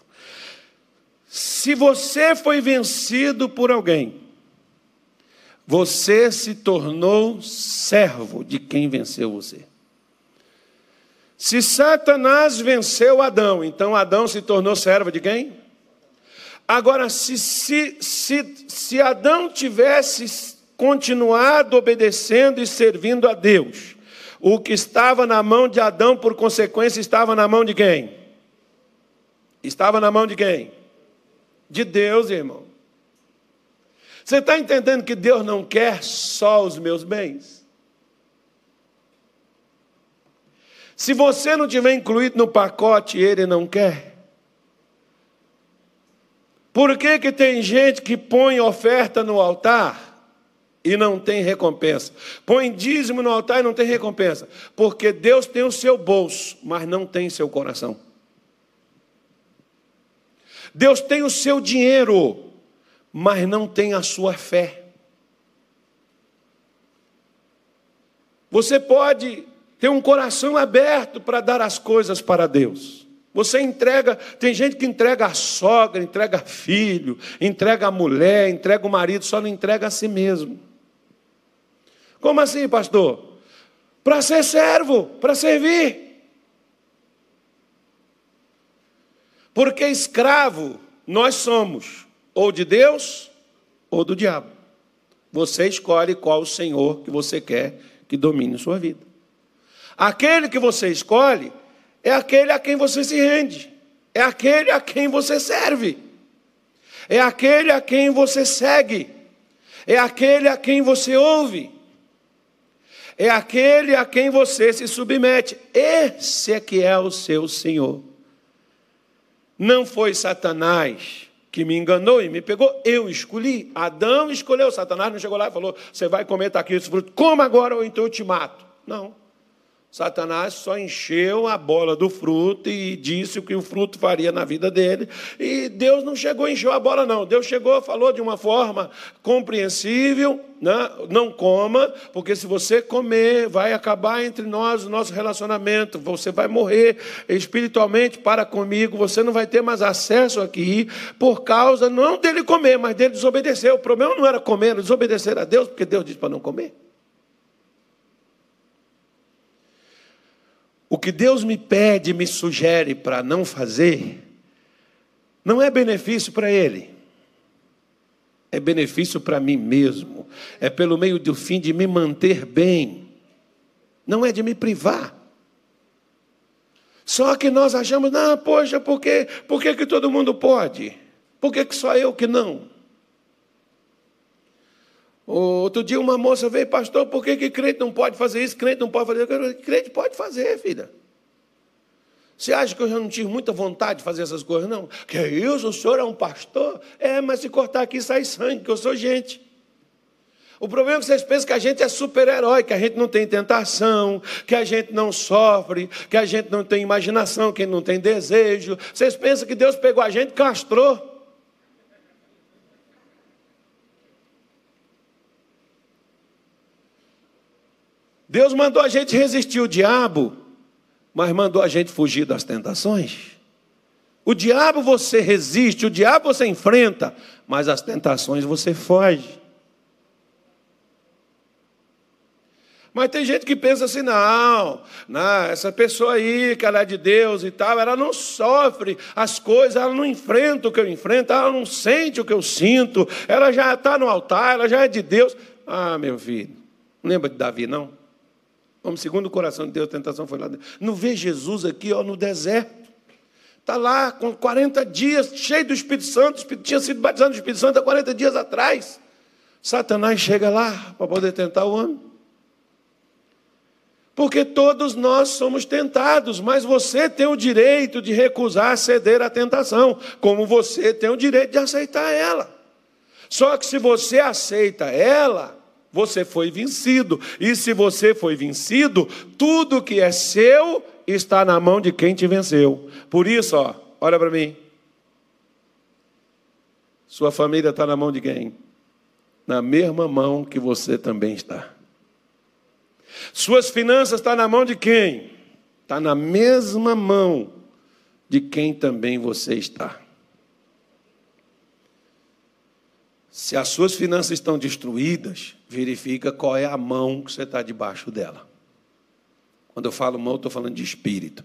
Se você foi vencido por alguém, você se tornou servo de quem venceu você. Se Satanás venceu Adão, então Adão se tornou servo de quem? Agora, se, se, se, se Adão tivesse continuado obedecendo e servindo a Deus, o que estava na mão de Adão, por consequência, estava na mão de quem? Estava na mão de quem? De Deus, irmão. Você está entendendo que Deus não quer só os meus bens? Se você não tiver incluído no pacote, Ele não quer. Por que, que tem gente que põe oferta no altar e não tem recompensa. Põe dízimo no altar e não tem recompensa. Porque Deus tem o seu bolso, mas não tem seu coração. Deus tem o seu dinheiro, mas não tem a sua fé. Você pode ter um coração aberto para dar as coisas para Deus. Você entrega, tem gente que entrega a sogra, entrega filho, entrega a mulher, entrega o marido, só não entrega a si mesmo. Como assim, pastor? Para ser servo, para servir. Porque escravo nós somos ou de Deus ou do diabo. Você escolhe qual o Senhor que você quer que domine sua vida. Aquele que você escolhe é aquele a quem você se rende, é aquele a quem você serve, é aquele a quem você segue, é aquele a quem você ouve, é aquele a quem você se submete. Esse é que é o seu Senhor. Não foi Satanás que me enganou e me pegou, eu escolhi. Adão escolheu, Satanás não chegou lá e falou: Você vai comer, está aqui esse fruto, coma agora ou então eu te mato. Não. Satanás só encheu a bola do fruto e disse o que o fruto faria na vida dele. E Deus não chegou e encheu a bola, não. Deus chegou, falou de uma forma compreensível: né? não coma, porque se você comer, vai acabar entre nós o nosso relacionamento. Você vai morrer espiritualmente para comigo. Você não vai ter mais acesso aqui por causa não dele comer, mas dele desobedecer. O problema não era comer, era desobedecer a Deus, porque Deus disse para não comer. O que Deus me pede, me sugere para não fazer, não é benefício para Ele, é benefício para mim mesmo, é pelo meio do fim de me manter bem, não é de me privar. Só que nós achamos, não, poxa, por, quê? por que, que todo mundo pode? Por que, que só eu que não? Outro dia uma moça veio, pastor, por que, que crente não pode fazer isso? Crente não pode fazer isso? Crente pode fazer, filha. Você acha que eu já não tive muita vontade de fazer essas coisas? Não. Que é isso? O senhor é um pastor? É, mas se cortar aqui sai sangue, que eu sou gente. O problema é que vocês pensam que a gente é super-herói, que a gente não tem tentação, que a gente não sofre, que a gente não tem imaginação, que não tem desejo. Vocês pensam que Deus pegou a gente e castrou. Deus mandou a gente resistir o diabo, mas mandou a gente fugir das tentações. O diabo você resiste, o diabo você enfrenta, mas as tentações você foge. Mas tem gente que pensa assim: não, não, essa pessoa aí, que ela é de Deus e tal, ela não sofre as coisas, ela não enfrenta o que eu enfrento, ela não sente o que eu sinto, ela já está no altar, ela já é de Deus. Ah, meu filho, não lembra de Davi, não? Como segundo o coração de Deus, a tentação foi lá. Não vê Jesus aqui ó, no deserto. Está lá com 40 dias, cheio do Espírito Santo. Tinha sido batizado no Espírito Santo há 40 dias atrás. Satanás chega lá para poder tentar o homem. Porque todos nós somos tentados, mas você tem o direito de recusar ceder à tentação, como você tem o direito de aceitar ela. Só que se você aceita ela, você foi vencido. E se você foi vencido, tudo que é seu está na mão de quem te venceu. Por isso, ó, olha para mim. Sua família está na mão de quem? Na mesma mão que você também está. Suas finanças estão tá na mão de quem? Está na mesma mão de quem também você está. Se as suas finanças estão destruídas, verifica qual é a mão que você está debaixo dela. Quando eu falo mão, eu estou falando de espírito.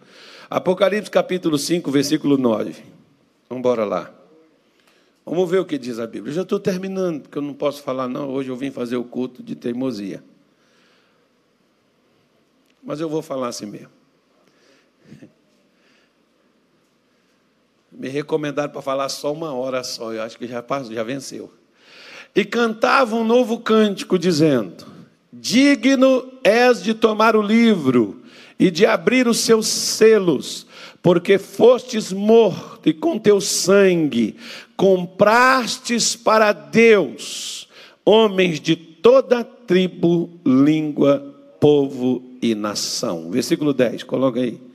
Apocalipse capítulo 5, versículo 9. Vamos embora lá. Vamos ver o que diz a Bíblia. Eu já estou terminando, porque eu não posso falar, não. Hoje eu vim fazer o culto de teimosia. Mas eu vou falar assim mesmo. Me recomendaram para falar só uma hora só. Eu acho que já, passou, já venceu e cantava um novo cântico, dizendo: Digno és de tomar o livro e de abrir os seus selos, porque fostes morto e com teu sangue comprastes para Deus homens de toda tribo, língua, povo e nação. Versículo 10, coloca aí.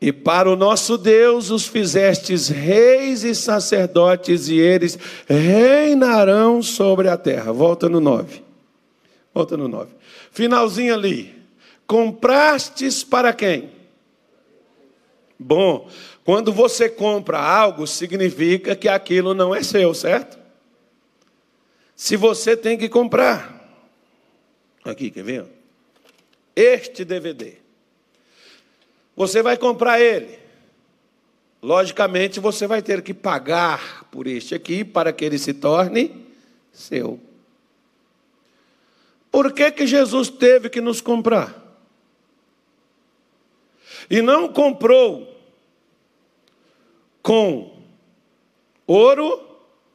E para o nosso Deus os fizestes reis e sacerdotes, e eles reinarão sobre a terra. Volta no 9. Volta no 9. Finalzinho ali. Comprastes para quem? Bom, quando você compra algo, significa que aquilo não é seu, certo? Se você tem que comprar. Aqui, quer ver? Este DVD. Você vai comprar ele. logicamente você vai ter que pagar por este aqui para que ele se torne seu. Por que, que Jesus teve que nos comprar? E não comprou com ouro,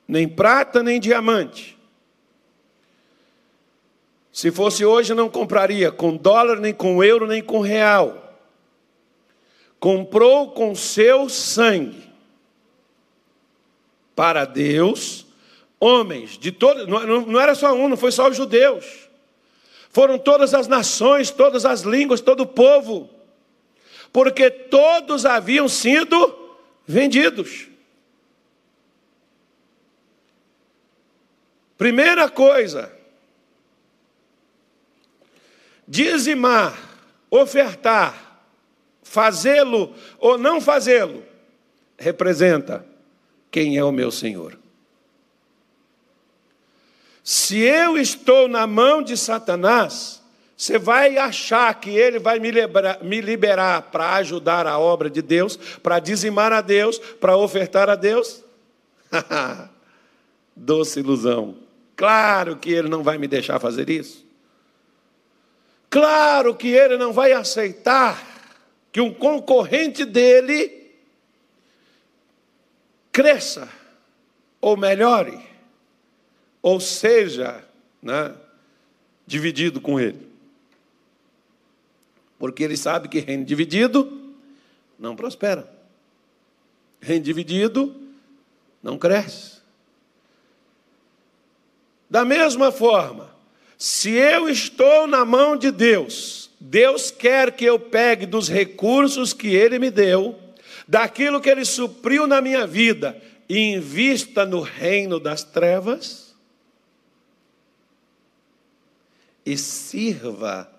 nem prata, nem diamante. Se fosse hoje, não compraria com dólar, nem com euro, nem com real. Comprou com seu sangue. Para Deus, homens de todos, não era só um, não foi só os judeus. Foram todas as nações, todas as línguas, todo o povo. Porque todos haviam sido vendidos. Primeira coisa, dizimar, ofertar, fazê-lo ou não fazê-lo, representa quem é o meu Senhor. Se eu estou na mão de Satanás, você vai achar que ele vai me liberar, liberar para ajudar a obra de Deus, para dizimar a Deus, para ofertar a Deus? Doce ilusão. Claro que ele não vai me deixar fazer isso. Claro que ele não vai aceitar que um concorrente dele cresça ou melhore, ou seja, né, dividido com ele. Porque ele sabe que reino dividido não prospera. Reino dividido não cresce. Da mesma forma, se eu estou na mão de Deus, Deus quer que eu pegue dos recursos que Ele me deu, daquilo que Ele supriu na minha vida, e invista no reino das trevas, e sirva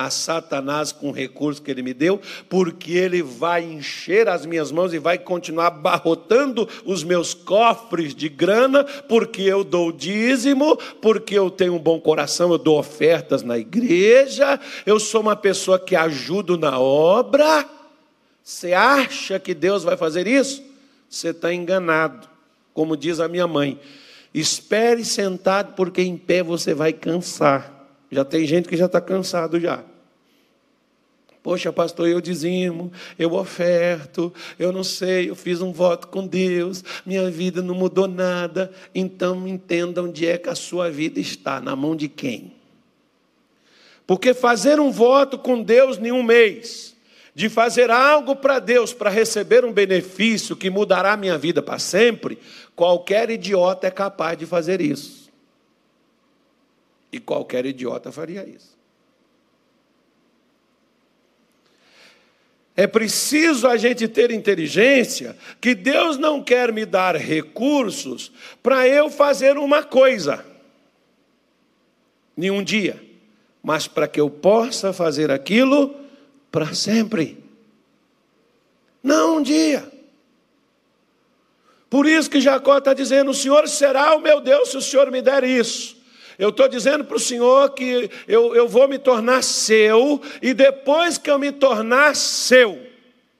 a Satanás com o recurso que ele me deu, porque ele vai encher as minhas mãos e vai continuar barrotando os meus cofres de grana, porque eu dou dízimo, porque eu tenho um bom coração, eu dou ofertas na igreja, eu sou uma pessoa que ajudo na obra. Você acha que Deus vai fazer isso? Você está enganado. Como diz a minha mãe, espere sentado, porque em pé você vai cansar. Já tem gente que já está cansado já. Poxa, pastor, eu dizimo, eu oferto, eu não sei, eu fiz um voto com Deus, minha vida não mudou nada. Então entenda onde é que a sua vida está, na mão de quem? Porque fazer um voto com Deus em um mês, de fazer algo para Deus para receber um benefício que mudará a minha vida para sempre, qualquer idiota é capaz de fazer isso. E qualquer idiota faria isso. É preciso a gente ter inteligência que Deus não quer me dar recursos para eu fazer uma coisa em um dia, mas para que eu possa fazer aquilo para sempre. Não um dia. Por isso que Jacó está dizendo: O Senhor será o meu Deus se o Senhor me der isso. Eu estou dizendo para o Senhor que eu, eu vou me tornar seu, e depois que eu me tornar seu,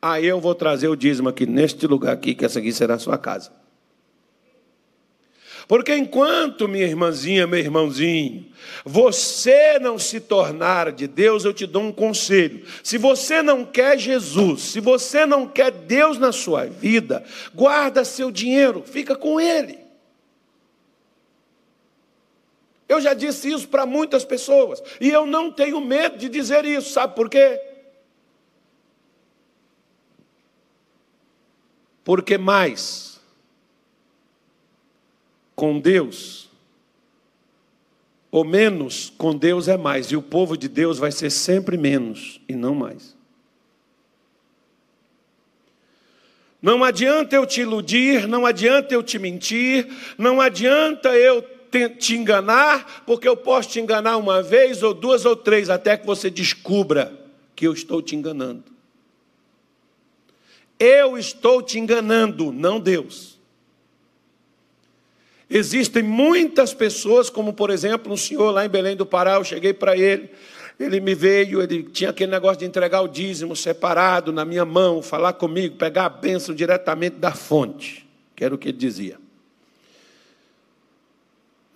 aí eu vou trazer o dízimo aqui neste lugar aqui, que essa aqui será a sua casa. Porque enquanto, minha irmãzinha, meu irmãozinho, você não se tornar de Deus, eu te dou um conselho. Se você não quer Jesus, se você não quer Deus na sua vida, guarda seu dinheiro, fica com Ele. Eu já disse isso para muitas pessoas, e eu não tenho medo de dizer isso, sabe por quê? Porque mais com Deus, ou menos com Deus é mais, e o povo de Deus vai ser sempre menos e não mais. Não adianta eu te iludir, não adianta eu te mentir, não adianta eu te enganar, porque eu posso te enganar uma vez, ou duas, ou três, até que você descubra que eu estou te enganando. Eu estou te enganando, não Deus. Existem muitas pessoas, como por exemplo um senhor lá em Belém do Pará, eu cheguei para ele, ele me veio, ele tinha aquele negócio de entregar o dízimo separado na minha mão, falar comigo, pegar a bênção diretamente da fonte, que era o que ele dizia.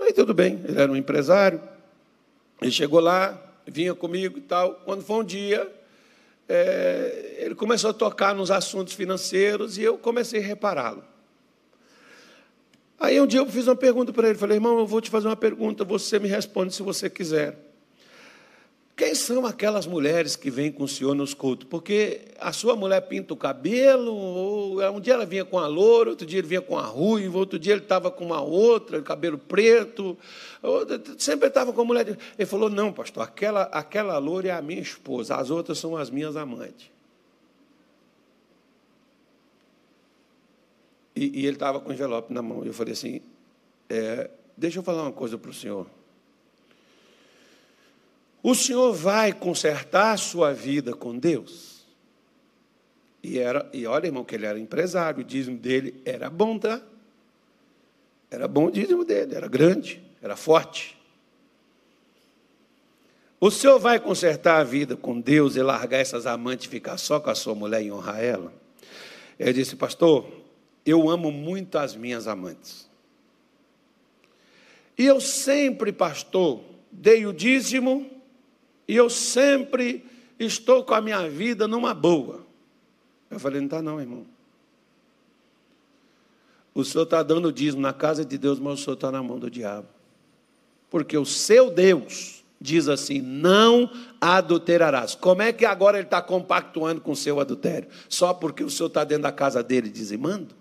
Aí tudo bem, ele era um empresário, ele chegou lá, vinha comigo e tal. Quando foi um dia, é, ele começou a tocar nos assuntos financeiros e eu comecei a repará-lo. Aí um dia eu fiz uma pergunta para ele, falei, irmão, eu vou te fazer uma pergunta, você me responde se você quiser. Quem são aquelas mulheres que vêm com o senhor nos cultos? Porque a sua mulher pinta o cabelo, ou um dia ela vinha com a loura, outro dia ele vinha com a ruiva, outro dia ele estava com uma outra, cabelo preto, sempre estava com a mulher. Ele falou: Não, pastor, aquela, aquela loura é a minha esposa, as outras são as minhas amantes. E, e ele estava com o envelope na mão. Eu falei assim: é, Deixa eu falar uma coisa para o senhor. O senhor vai consertar a sua vida com Deus? E, era, e olha, irmão, que ele era empresário, o dízimo dele era bom, tá? Era bom o dízimo dele, era grande, era forte. O senhor vai consertar a vida com Deus e largar essas amantes e ficar só com a sua mulher e honrar ela? Ele disse, pastor, eu amo muito as minhas amantes. E eu sempre, pastor, dei o dízimo e eu sempre estou com a minha vida numa boa. Eu falei, não está não, irmão. O senhor está dando dízimo na casa de Deus, mas o senhor está na mão do diabo. Porque o seu Deus diz assim: não adulterarás. Como é que agora ele está compactuando com o seu adultério? Só porque o senhor está dentro da casa dele dizimando?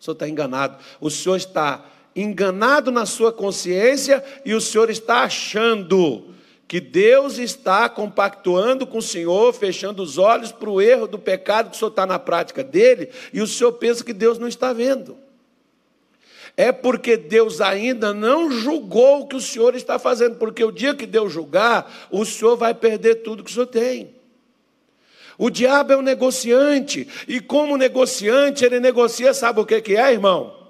O senhor está enganado. O senhor está enganado na sua consciência e o senhor está achando que Deus está compactuando com o Senhor, fechando os olhos para o erro do pecado que o Senhor está na prática dele, e o Senhor pensa que Deus não está vendo. É porque Deus ainda não julgou o que o Senhor está fazendo, porque o dia que Deus julgar, o Senhor vai perder tudo que o Senhor tem. O diabo é um negociante, e como negociante, ele negocia, sabe o que é, irmão?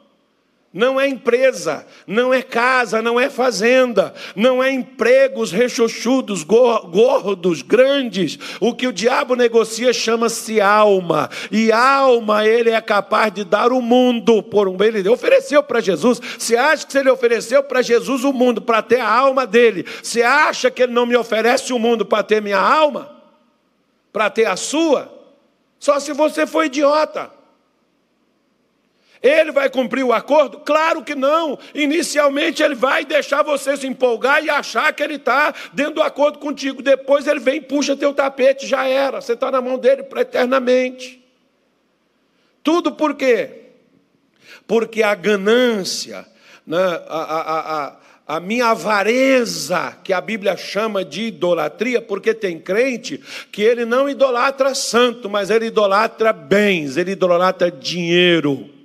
Não é empresa, não é casa, não é fazenda, não é empregos rechochudos, gordos, grandes. O que o diabo negocia chama-se alma. E alma ele é capaz de dar o mundo por um ele ofereceu para Jesus. Você acha que se ele ofereceu para Jesus o mundo para ter a alma dele, você acha que ele não me oferece o mundo para ter minha alma? Para ter a sua? Só se você for idiota. Ele vai cumprir o acordo? Claro que não. Inicialmente ele vai deixar você se empolgar e achar que ele está dentro do acordo contigo. Depois ele vem e puxa teu tapete, já era. Você está na mão dele para eternamente. Tudo por quê? Porque a ganância, né, a, a, a, a minha avareza, que a Bíblia chama de idolatria, porque tem crente que ele não idolatra santo, mas ele idolatra bens, ele idolatra dinheiro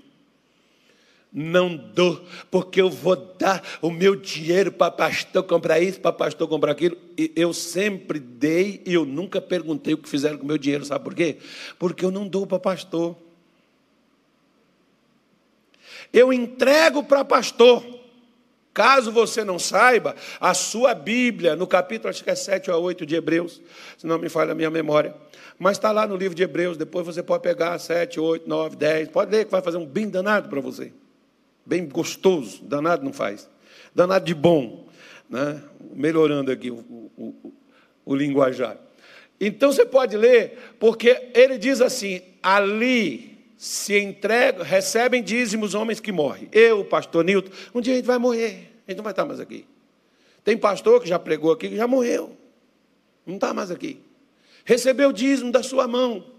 não dou, porque eu vou dar o meu dinheiro para pastor comprar isso, para pastor comprar aquilo. E eu sempre dei e eu nunca perguntei o que fizeram com o meu dinheiro, sabe por quê? Porque eu não dou para pastor. Eu entrego para pastor. Caso você não saiba, a sua Bíblia, no capítulo, acho que é 7 ou 8 de Hebreus, se não me falha a minha memória, mas está lá no livro de Hebreus, depois você pode pegar 7, 8, 9, 10, pode ler que vai fazer um bem danado para você bem gostoso, danado não faz, danado de bom, né? melhorando aqui o, o, o, linguajar. Então você pode ler, porque ele diz assim: ali se entregam, recebem dízimos homens que morrem. Eu, pastor Nilton, um dia a gente vai morrer, a gente não vai estar mais aqui. Tem pastor que já pregou aqui, que já morreu, não está mais aqui. Recebeu dízimo da sua mão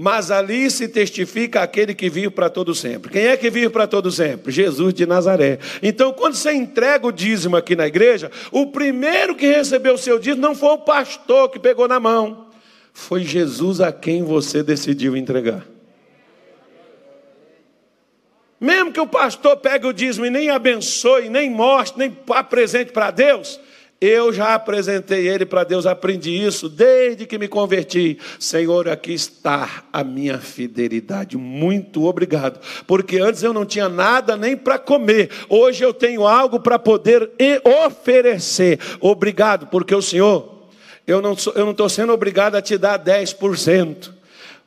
mas ali se testifica aquele que vive para todo sempre. Quem é que vive para todo sempre? Jesus de Nazaré. Então, quando você entrega o dízimo aqui na igreja, o primeiro que recebeu o seu dízimo não foi o pastor que pegou na mão, foi Jesus a quem você decidiu entregar. Mesmo que o pastor pegue o dízimo e nem abençoe, nem mostre, nem apresente para Deus, eu já apresentei ele para Deus, aprendi isso desde que me converti. Senhor, aqui está a minha fidelidade. Muito obrigado, porque antes eu não tinha nada nem para comer. Hoje eu tenho algo para poder oferecer. Obrigado, porque o Senhor eu não estou sendo obrigado a te dar 10%,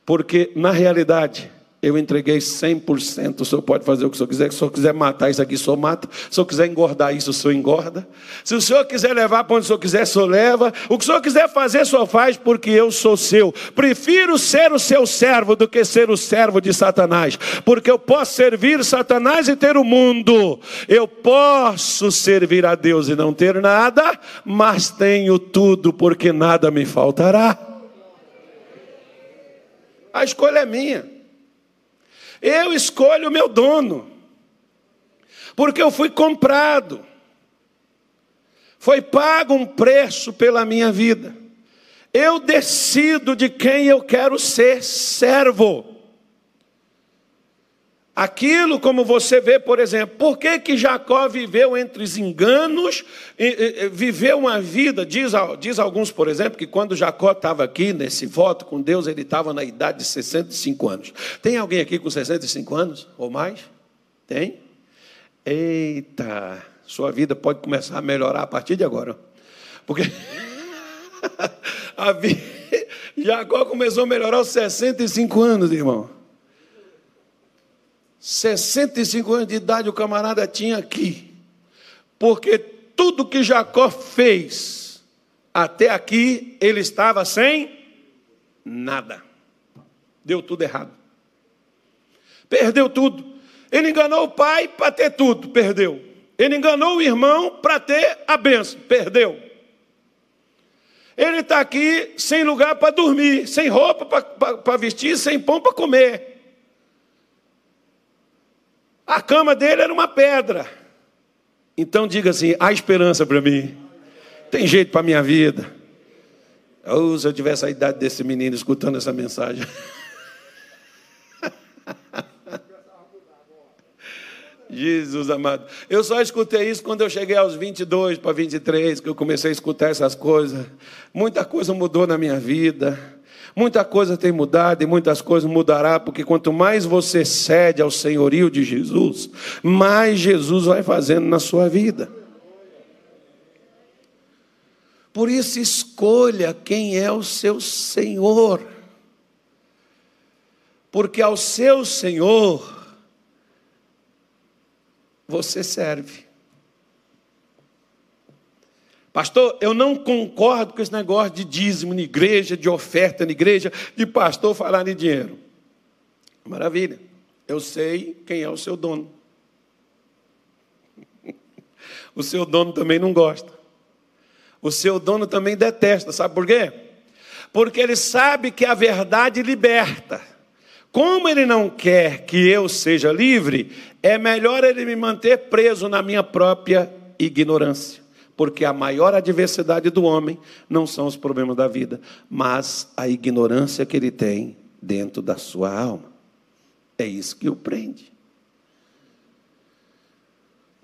porque na realidade eu entreguei 100%. O senhor pode fazer o que o senhor quiser. Se o senhor quiser matar isso aqui, o senhor mata. Se o senhor quiser engordar isso, o senhor engorda. Se o senhor quiser levar para onde o senhor quiser, o senhor leva. O que o senhor quiser fazer, o senhor faz, porque eu sou seu. Prefiro ser o seu servo do que ser o servo de Satanás. Porque eu posso servir Satanás e ter o mundo. Eu posso servir a Deus e não ter nada, mas tenho tudo, porque nada me faltará. A escolha é minha. Eu escolho o meu dono, porque eu fui comprado, foi pago um preço pela minha vida. Eu decido de quem eu quero ser servo. Aquilo como você vê, por exemplo, por que, que Jacó viveu entre os enganos, viveu uma vida, diz, diz alguns, por exemplo, que quando Jacó estava aqui nesse voto com Deus, ele estava na idade de 65 anos. Tem alguém aqui com 65 anos ou mais? Tem? Eita, sua vida pode começar a melhorar a partir de agora. Porque a vida, Jacó começou a melhorar aos 65 anos, irmão. 65 anos de idade o camarada tinha aqui. Porque tudo que Jacó fez até aqui, ele estava sem nada. Deu tudo errado. Perdeu tudo. Ele enganou o pai para ter tudo, perdeu. Ele enganou o irmão para ter a benção, perdeu. Ele está aqui sem lugar para dormir, sem roupa para vestir, sem pão para comer. A cama dele era uma pedra. Então diga assim: há esperança para mim. Tem jeito para a minha vida. Oh, se eu tivesse a idade desse menino escutando essa mensagem. Jesus amado. Eu só escutei isso quando eu cheguei aos 22 para 23, que eu comecei a escutar essas coisas. Muita coisa mudou na minha vida. Muita coisa tem mudado e muitas coisas mudará, porque quanto mais você cede ao senhorio de Jesus, mais Jesus vai fazendo na sua vida. Por isso, escolha quem é o seu Senhor, porque ao seu Senhor você serve. Pastor, eu não concordo com esse negócio de dízimo na igreja, de oferta na igreja, de pastor falar em dinheiro. Maravilha. Eu sei quem é o seu dono. O seu dono também não gosta. O seu dono também detesta. Sabe por quê? Porque ele sabe que a verdade liberta. Como ele não quer que eu seja livre, é melhor ele me manter preso na minha própria ignorância porque a maior adversidade do homem não são os problemas da vida, mas a ignorância que ele tem dentro da sua alma. É isso que o prende.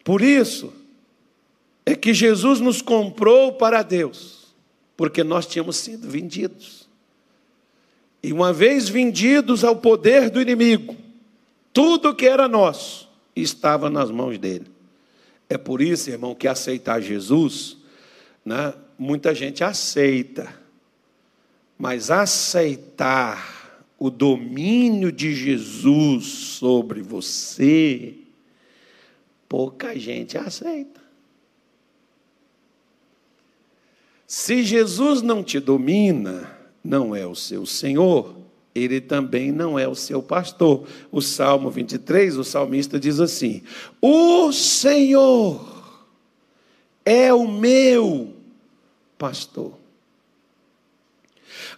Por isso é que Jesus nos comprou para Deus, porque nós tínhamos sido vendidos. E uma vez vendidos ao poder do inimigo, tudo que era nosso estava nas mãos dele. É por isso, irmão, que aceitar Jesus, né, muita gente aceita, mas aceitar o domínio de Jesus sobre você, pouca gente aceita. Se Jesus não te domina, não é o seu Senhor, ele também não é o seu pastor. O Salmo 23, o salmista diz assim: O Senhor é o meu pastor.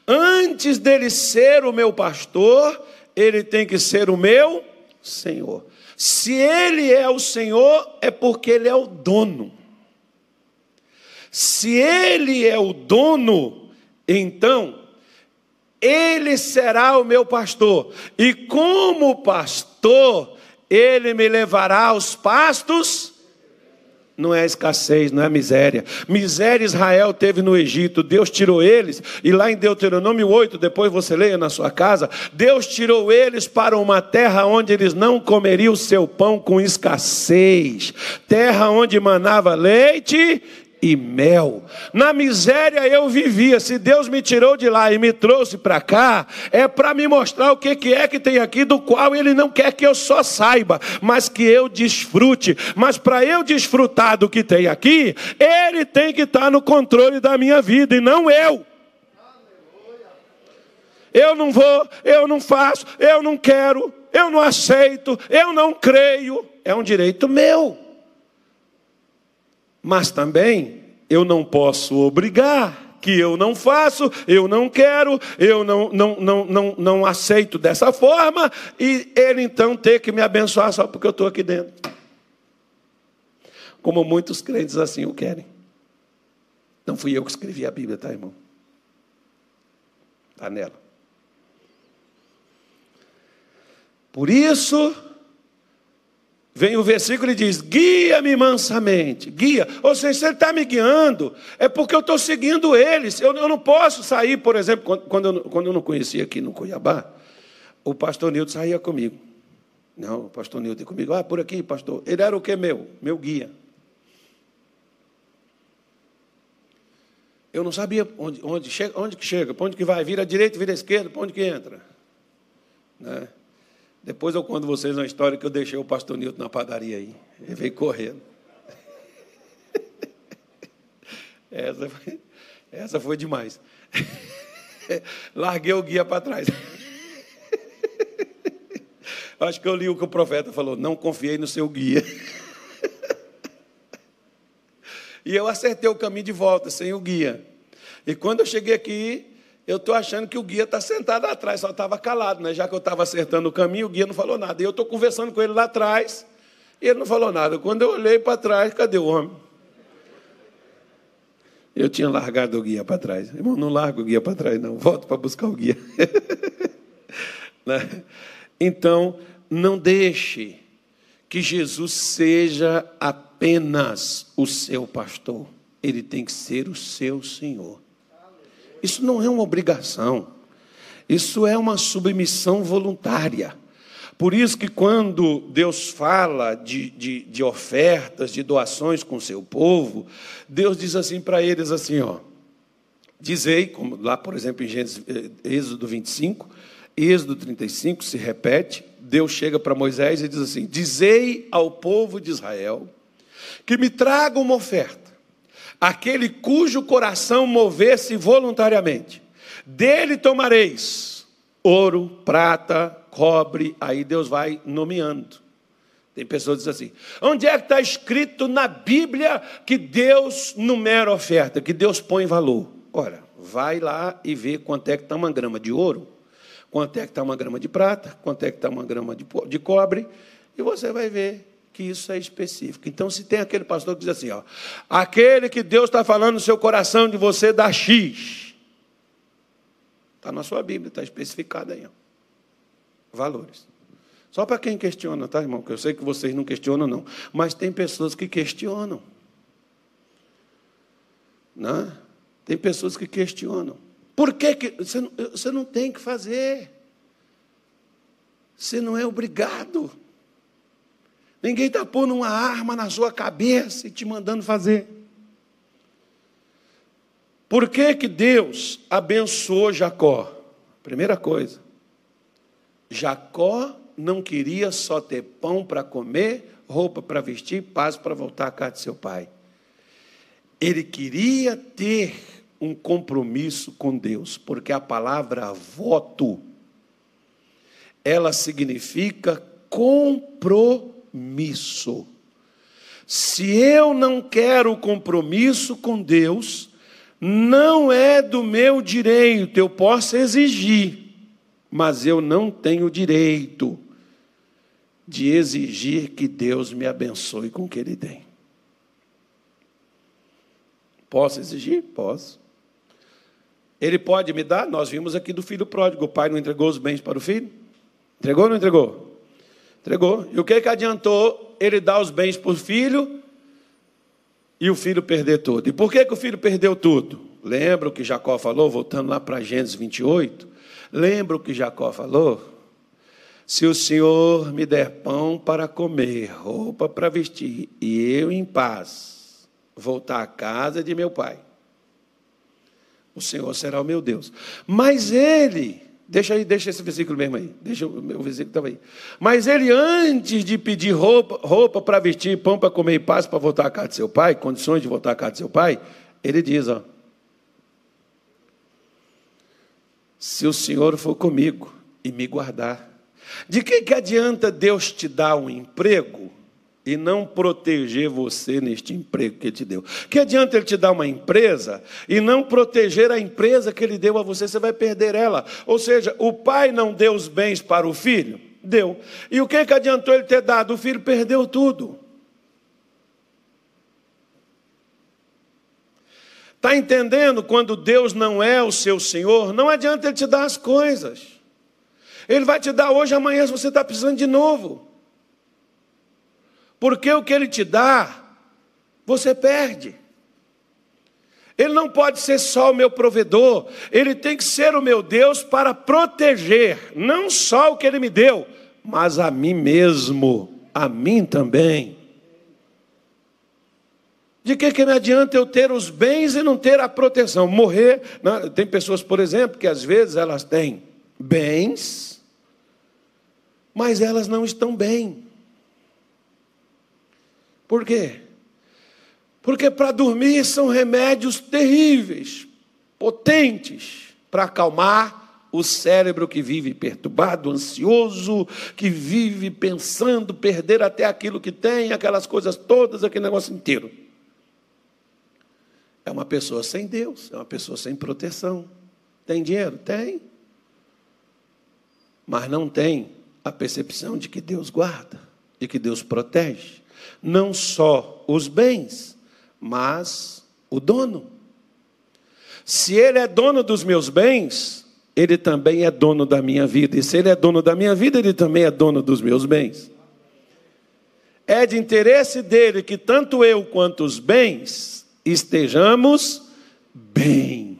Antes dele ser o meu pastor, ele tem que ser o meu Senhor. Se ele é o Senhor, é porque ele é o dono. Se ele é o dono, então ele será o meu pastor, e como pastor, ele me levará aos pastos. Não é escassez, não é miséria. Miséria Israel teve no Egito, Deus tirou eles, e lá em Deuteronômio 8, depois você leia na sua casa, Deus tirou eles para uma terra onde eles não comeriam seu pão com escassez, terra onde manava leite e mel. Na miséria eu vivia. Se Deus me tirou de lá e me trouxe para cá, é para me mostrar o que, que é que tem aqui, do qual Ele não quer que eu só saiba, mas que eu desfrute. Mas para eu desfrutar do que tem aqui, Ele tem que estar no controle da minha vida e não eu. Eu não vou, eu não faço, eu não quero, eu não aceito, eu não creio. É um direito meu. Mas também eu não posso obrigar que eu não faço, eu não quero, eu não, não, não, não, não aceito dessa forma, e ele então ter que me abençoar só porque eu estou aqui dentro. Como muitos crentes assim o querem. Não fui eu que escrevi a Bíblia, tá, irmão? Está nela. Por isso, Vem o versículo e diz: guia-me mansamente, guia. Ou seja, se ele está me guiando, é porque eu estou seguindo eles. Eu, eu, não posso sair, por exemplo, quando, eu, quando eu não conhecia aqui no Cuiabá, o pastor Nilton saía comigo. Não, o pastor Nilton comigo, ah, por aqui, pastor. Ele era o que meu? Meu guia. Eu não sabia onde, onde, onde que chega, para onde que vai, vira à direita, vira à esquerda, para onde que entra. Né? Depois eu conto vocês uma história que eu deixei o pastor Nilton na padaria aí. Ele veio correndo. Essa foi, essa foi demais. Larguei o guia para trás. Acho que eu li o que o profeta falou: não confiei no seu guia. E eu acertei o caminho de volta, sem o guia. E quando eu cheguei aqui, eu estou achando que o guia está sentado atrás, só estava calado, né? Já que eu estava acertando o caminho, o guia não falou nada. E eu estou conversando com ele lá atrás, e ele não falou nada. Quando eu olhei para trás, cadê o homem? Eu tinha largado o guia para trás. Irmão, não largo o guia para trás, não. Volto para buscar o guia. né? Então, não deixe que Jesus seja apenas o seu pastor. Ele tem que ser o seu Senhor. Isso não é uma obrigação. Isso é uma submissão voluntária. Por isso que quando Deus fala de, de, de ofertas, de doações com o seu povo, Deus diz assim para eles assim, ó. Dizei, como lá, por exemplo, em Gênesis, eh, Êxodo 25, Êxodo 35 se repete, Deus chega para Moisés e diz assim: Dizei ao povo de Israel que me traga uma oferta aquele cujo coração mover-se voluntariamente. Dele tomareis ouro, prata, cobre, aí Deus vai nomeando. Tem pessoas que dizem assim: onde é que está escrito na Bíblia que Deus numera oferta, que Deus põe valor? Ora, vai lá e vê quanto é que está uma grama de ouro, quanto é que está uma grama de prata, quanto é que está uma grama de, de cobre, e você vai ver que isso é específico. Então, se tem aquele pastor que diz assim, ó, aquele que Deus está falando no seu coração de você dá X. Está na sua Bíblia, está especificado aí. Ó. Valores. Só para quem questiona, tá, irmão? Que eu sei que vocês não questionam, não. Mas tem pessoas que questionam. Né? Tem pessoas que questionam. Por que, que você, não, você não tem que fazer? Você não é obrigado. Ninguém está pondo uma arma na sua cabeça e te mandando fazer. Por que, que Deus abençoou Jacó? Primeira coisa, Jacó não queria só ter pão para comer, roupa para vestir, paz para voltar à casa de seu pai. Ele queria ter um compromisso com Deus, porque a palavra voto, ela significa compromisso compromisso. Se eu não quero compromisso com Deus, não é do meu direito, eu posso exigir, mas eu não tenho direito de exigir que Deus me abençoe com o que Ele tem. Posso exigir? Posso. Ele pode me dar? Nós vimos aqui do filho pródigo. O pai não entregou os bens para o filho? Entregou ou não entregou? Entregou. E o que, que adiantou ele dar os bens para o filho e o filho perder tudo? E por que, que o filho perdeu tudo? Lembra o que Jacó falou, voltando lá para Gênesis 28? Lembra o que Jacó falou? Se o Senhor me der pão para comer, roupa para vestir, e eu em paz, voltar à casa de meu pai. O Senhor será o meu Deus. Mas ele, deixa aí, deixa esse versículo mesmo aí, deixa o meu versículo aí. Mas ele, antes de pedir roupa, roupa para vestir, pão para comer e paz para voltar à casa de seu pai, condições de voltar à casa de seu pai, ele diz: ó, se o Senhor for comigo e me guardar, de que, que adianta Deus te dar um emprego e não proteger você neste emprego que ele te deu? Que adianta ele te dar uma empresa e não proteger a empresa que ele deu a você? Você vai perder ela. Ou seja, o pai não deu os bens para o filho? Deu. E o que, que adiantou ele ter dado? O filho perdeu tudo. Está entendendo quando Deus não é o seu Senhor? Não adianta ele te dar as coisas. Ele vai te dar hoje, amanhã, você está precisando de novo. Porque o que ele te dá, você perde. Ele não pode ser só o meu provedor, ele tem que ser o meu Deus para proteger, não só o que ele me deu, mas a mim mesmo, a mim também. De que, que me adianta eu ter os bens e não ter a proteção? Morrer. Tem pessoas, por exemplo, que às vezes elas têm bens, mas elas não estão bem. Por quê? Porque para dormir são remédios terríveis, potentes, para acalmar o cérebro que vive perturbado, ansioso, que vive pensando perder até aquilo que tem, aquelas coisas todas, aquele negócio inteiro. É uma pessoa sem Deus, é uma pessoa sem proteção. Tem dinheiro? Tem. Mas não tem a percepção de que Deus guarda, de que Deus protege, não só os bens, mas o dono. Se Ele é dono dos meus bens, Ele também é dono da minha vida. E se Ele é dono da minha vida, Ele também é dono dos meus bens. É de interesse dele que tanto eu quanto os bens estejamos bem.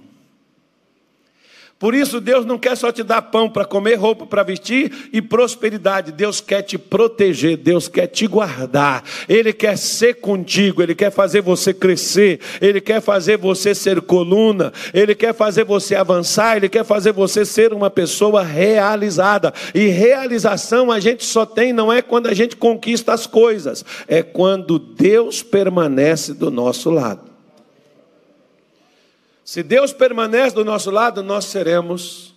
Por isso, Deus não quer só te dar pão para comer, roupa para vestir e prosperidade. Deus quer te proteger, Deus quer te guardar. Ele quer ser contigo, Ele quer fazer você crescer, Ele quer fazer você ser coluna, Ele quer fazer você avançar, Ele quer fazer você ser uma pessoa realizada. E realização a gente só tem, não é quando a gente conquista as coisas, é quando Deus permanece do nosso lado. Se Deus permanece do nosso lado, nós seremos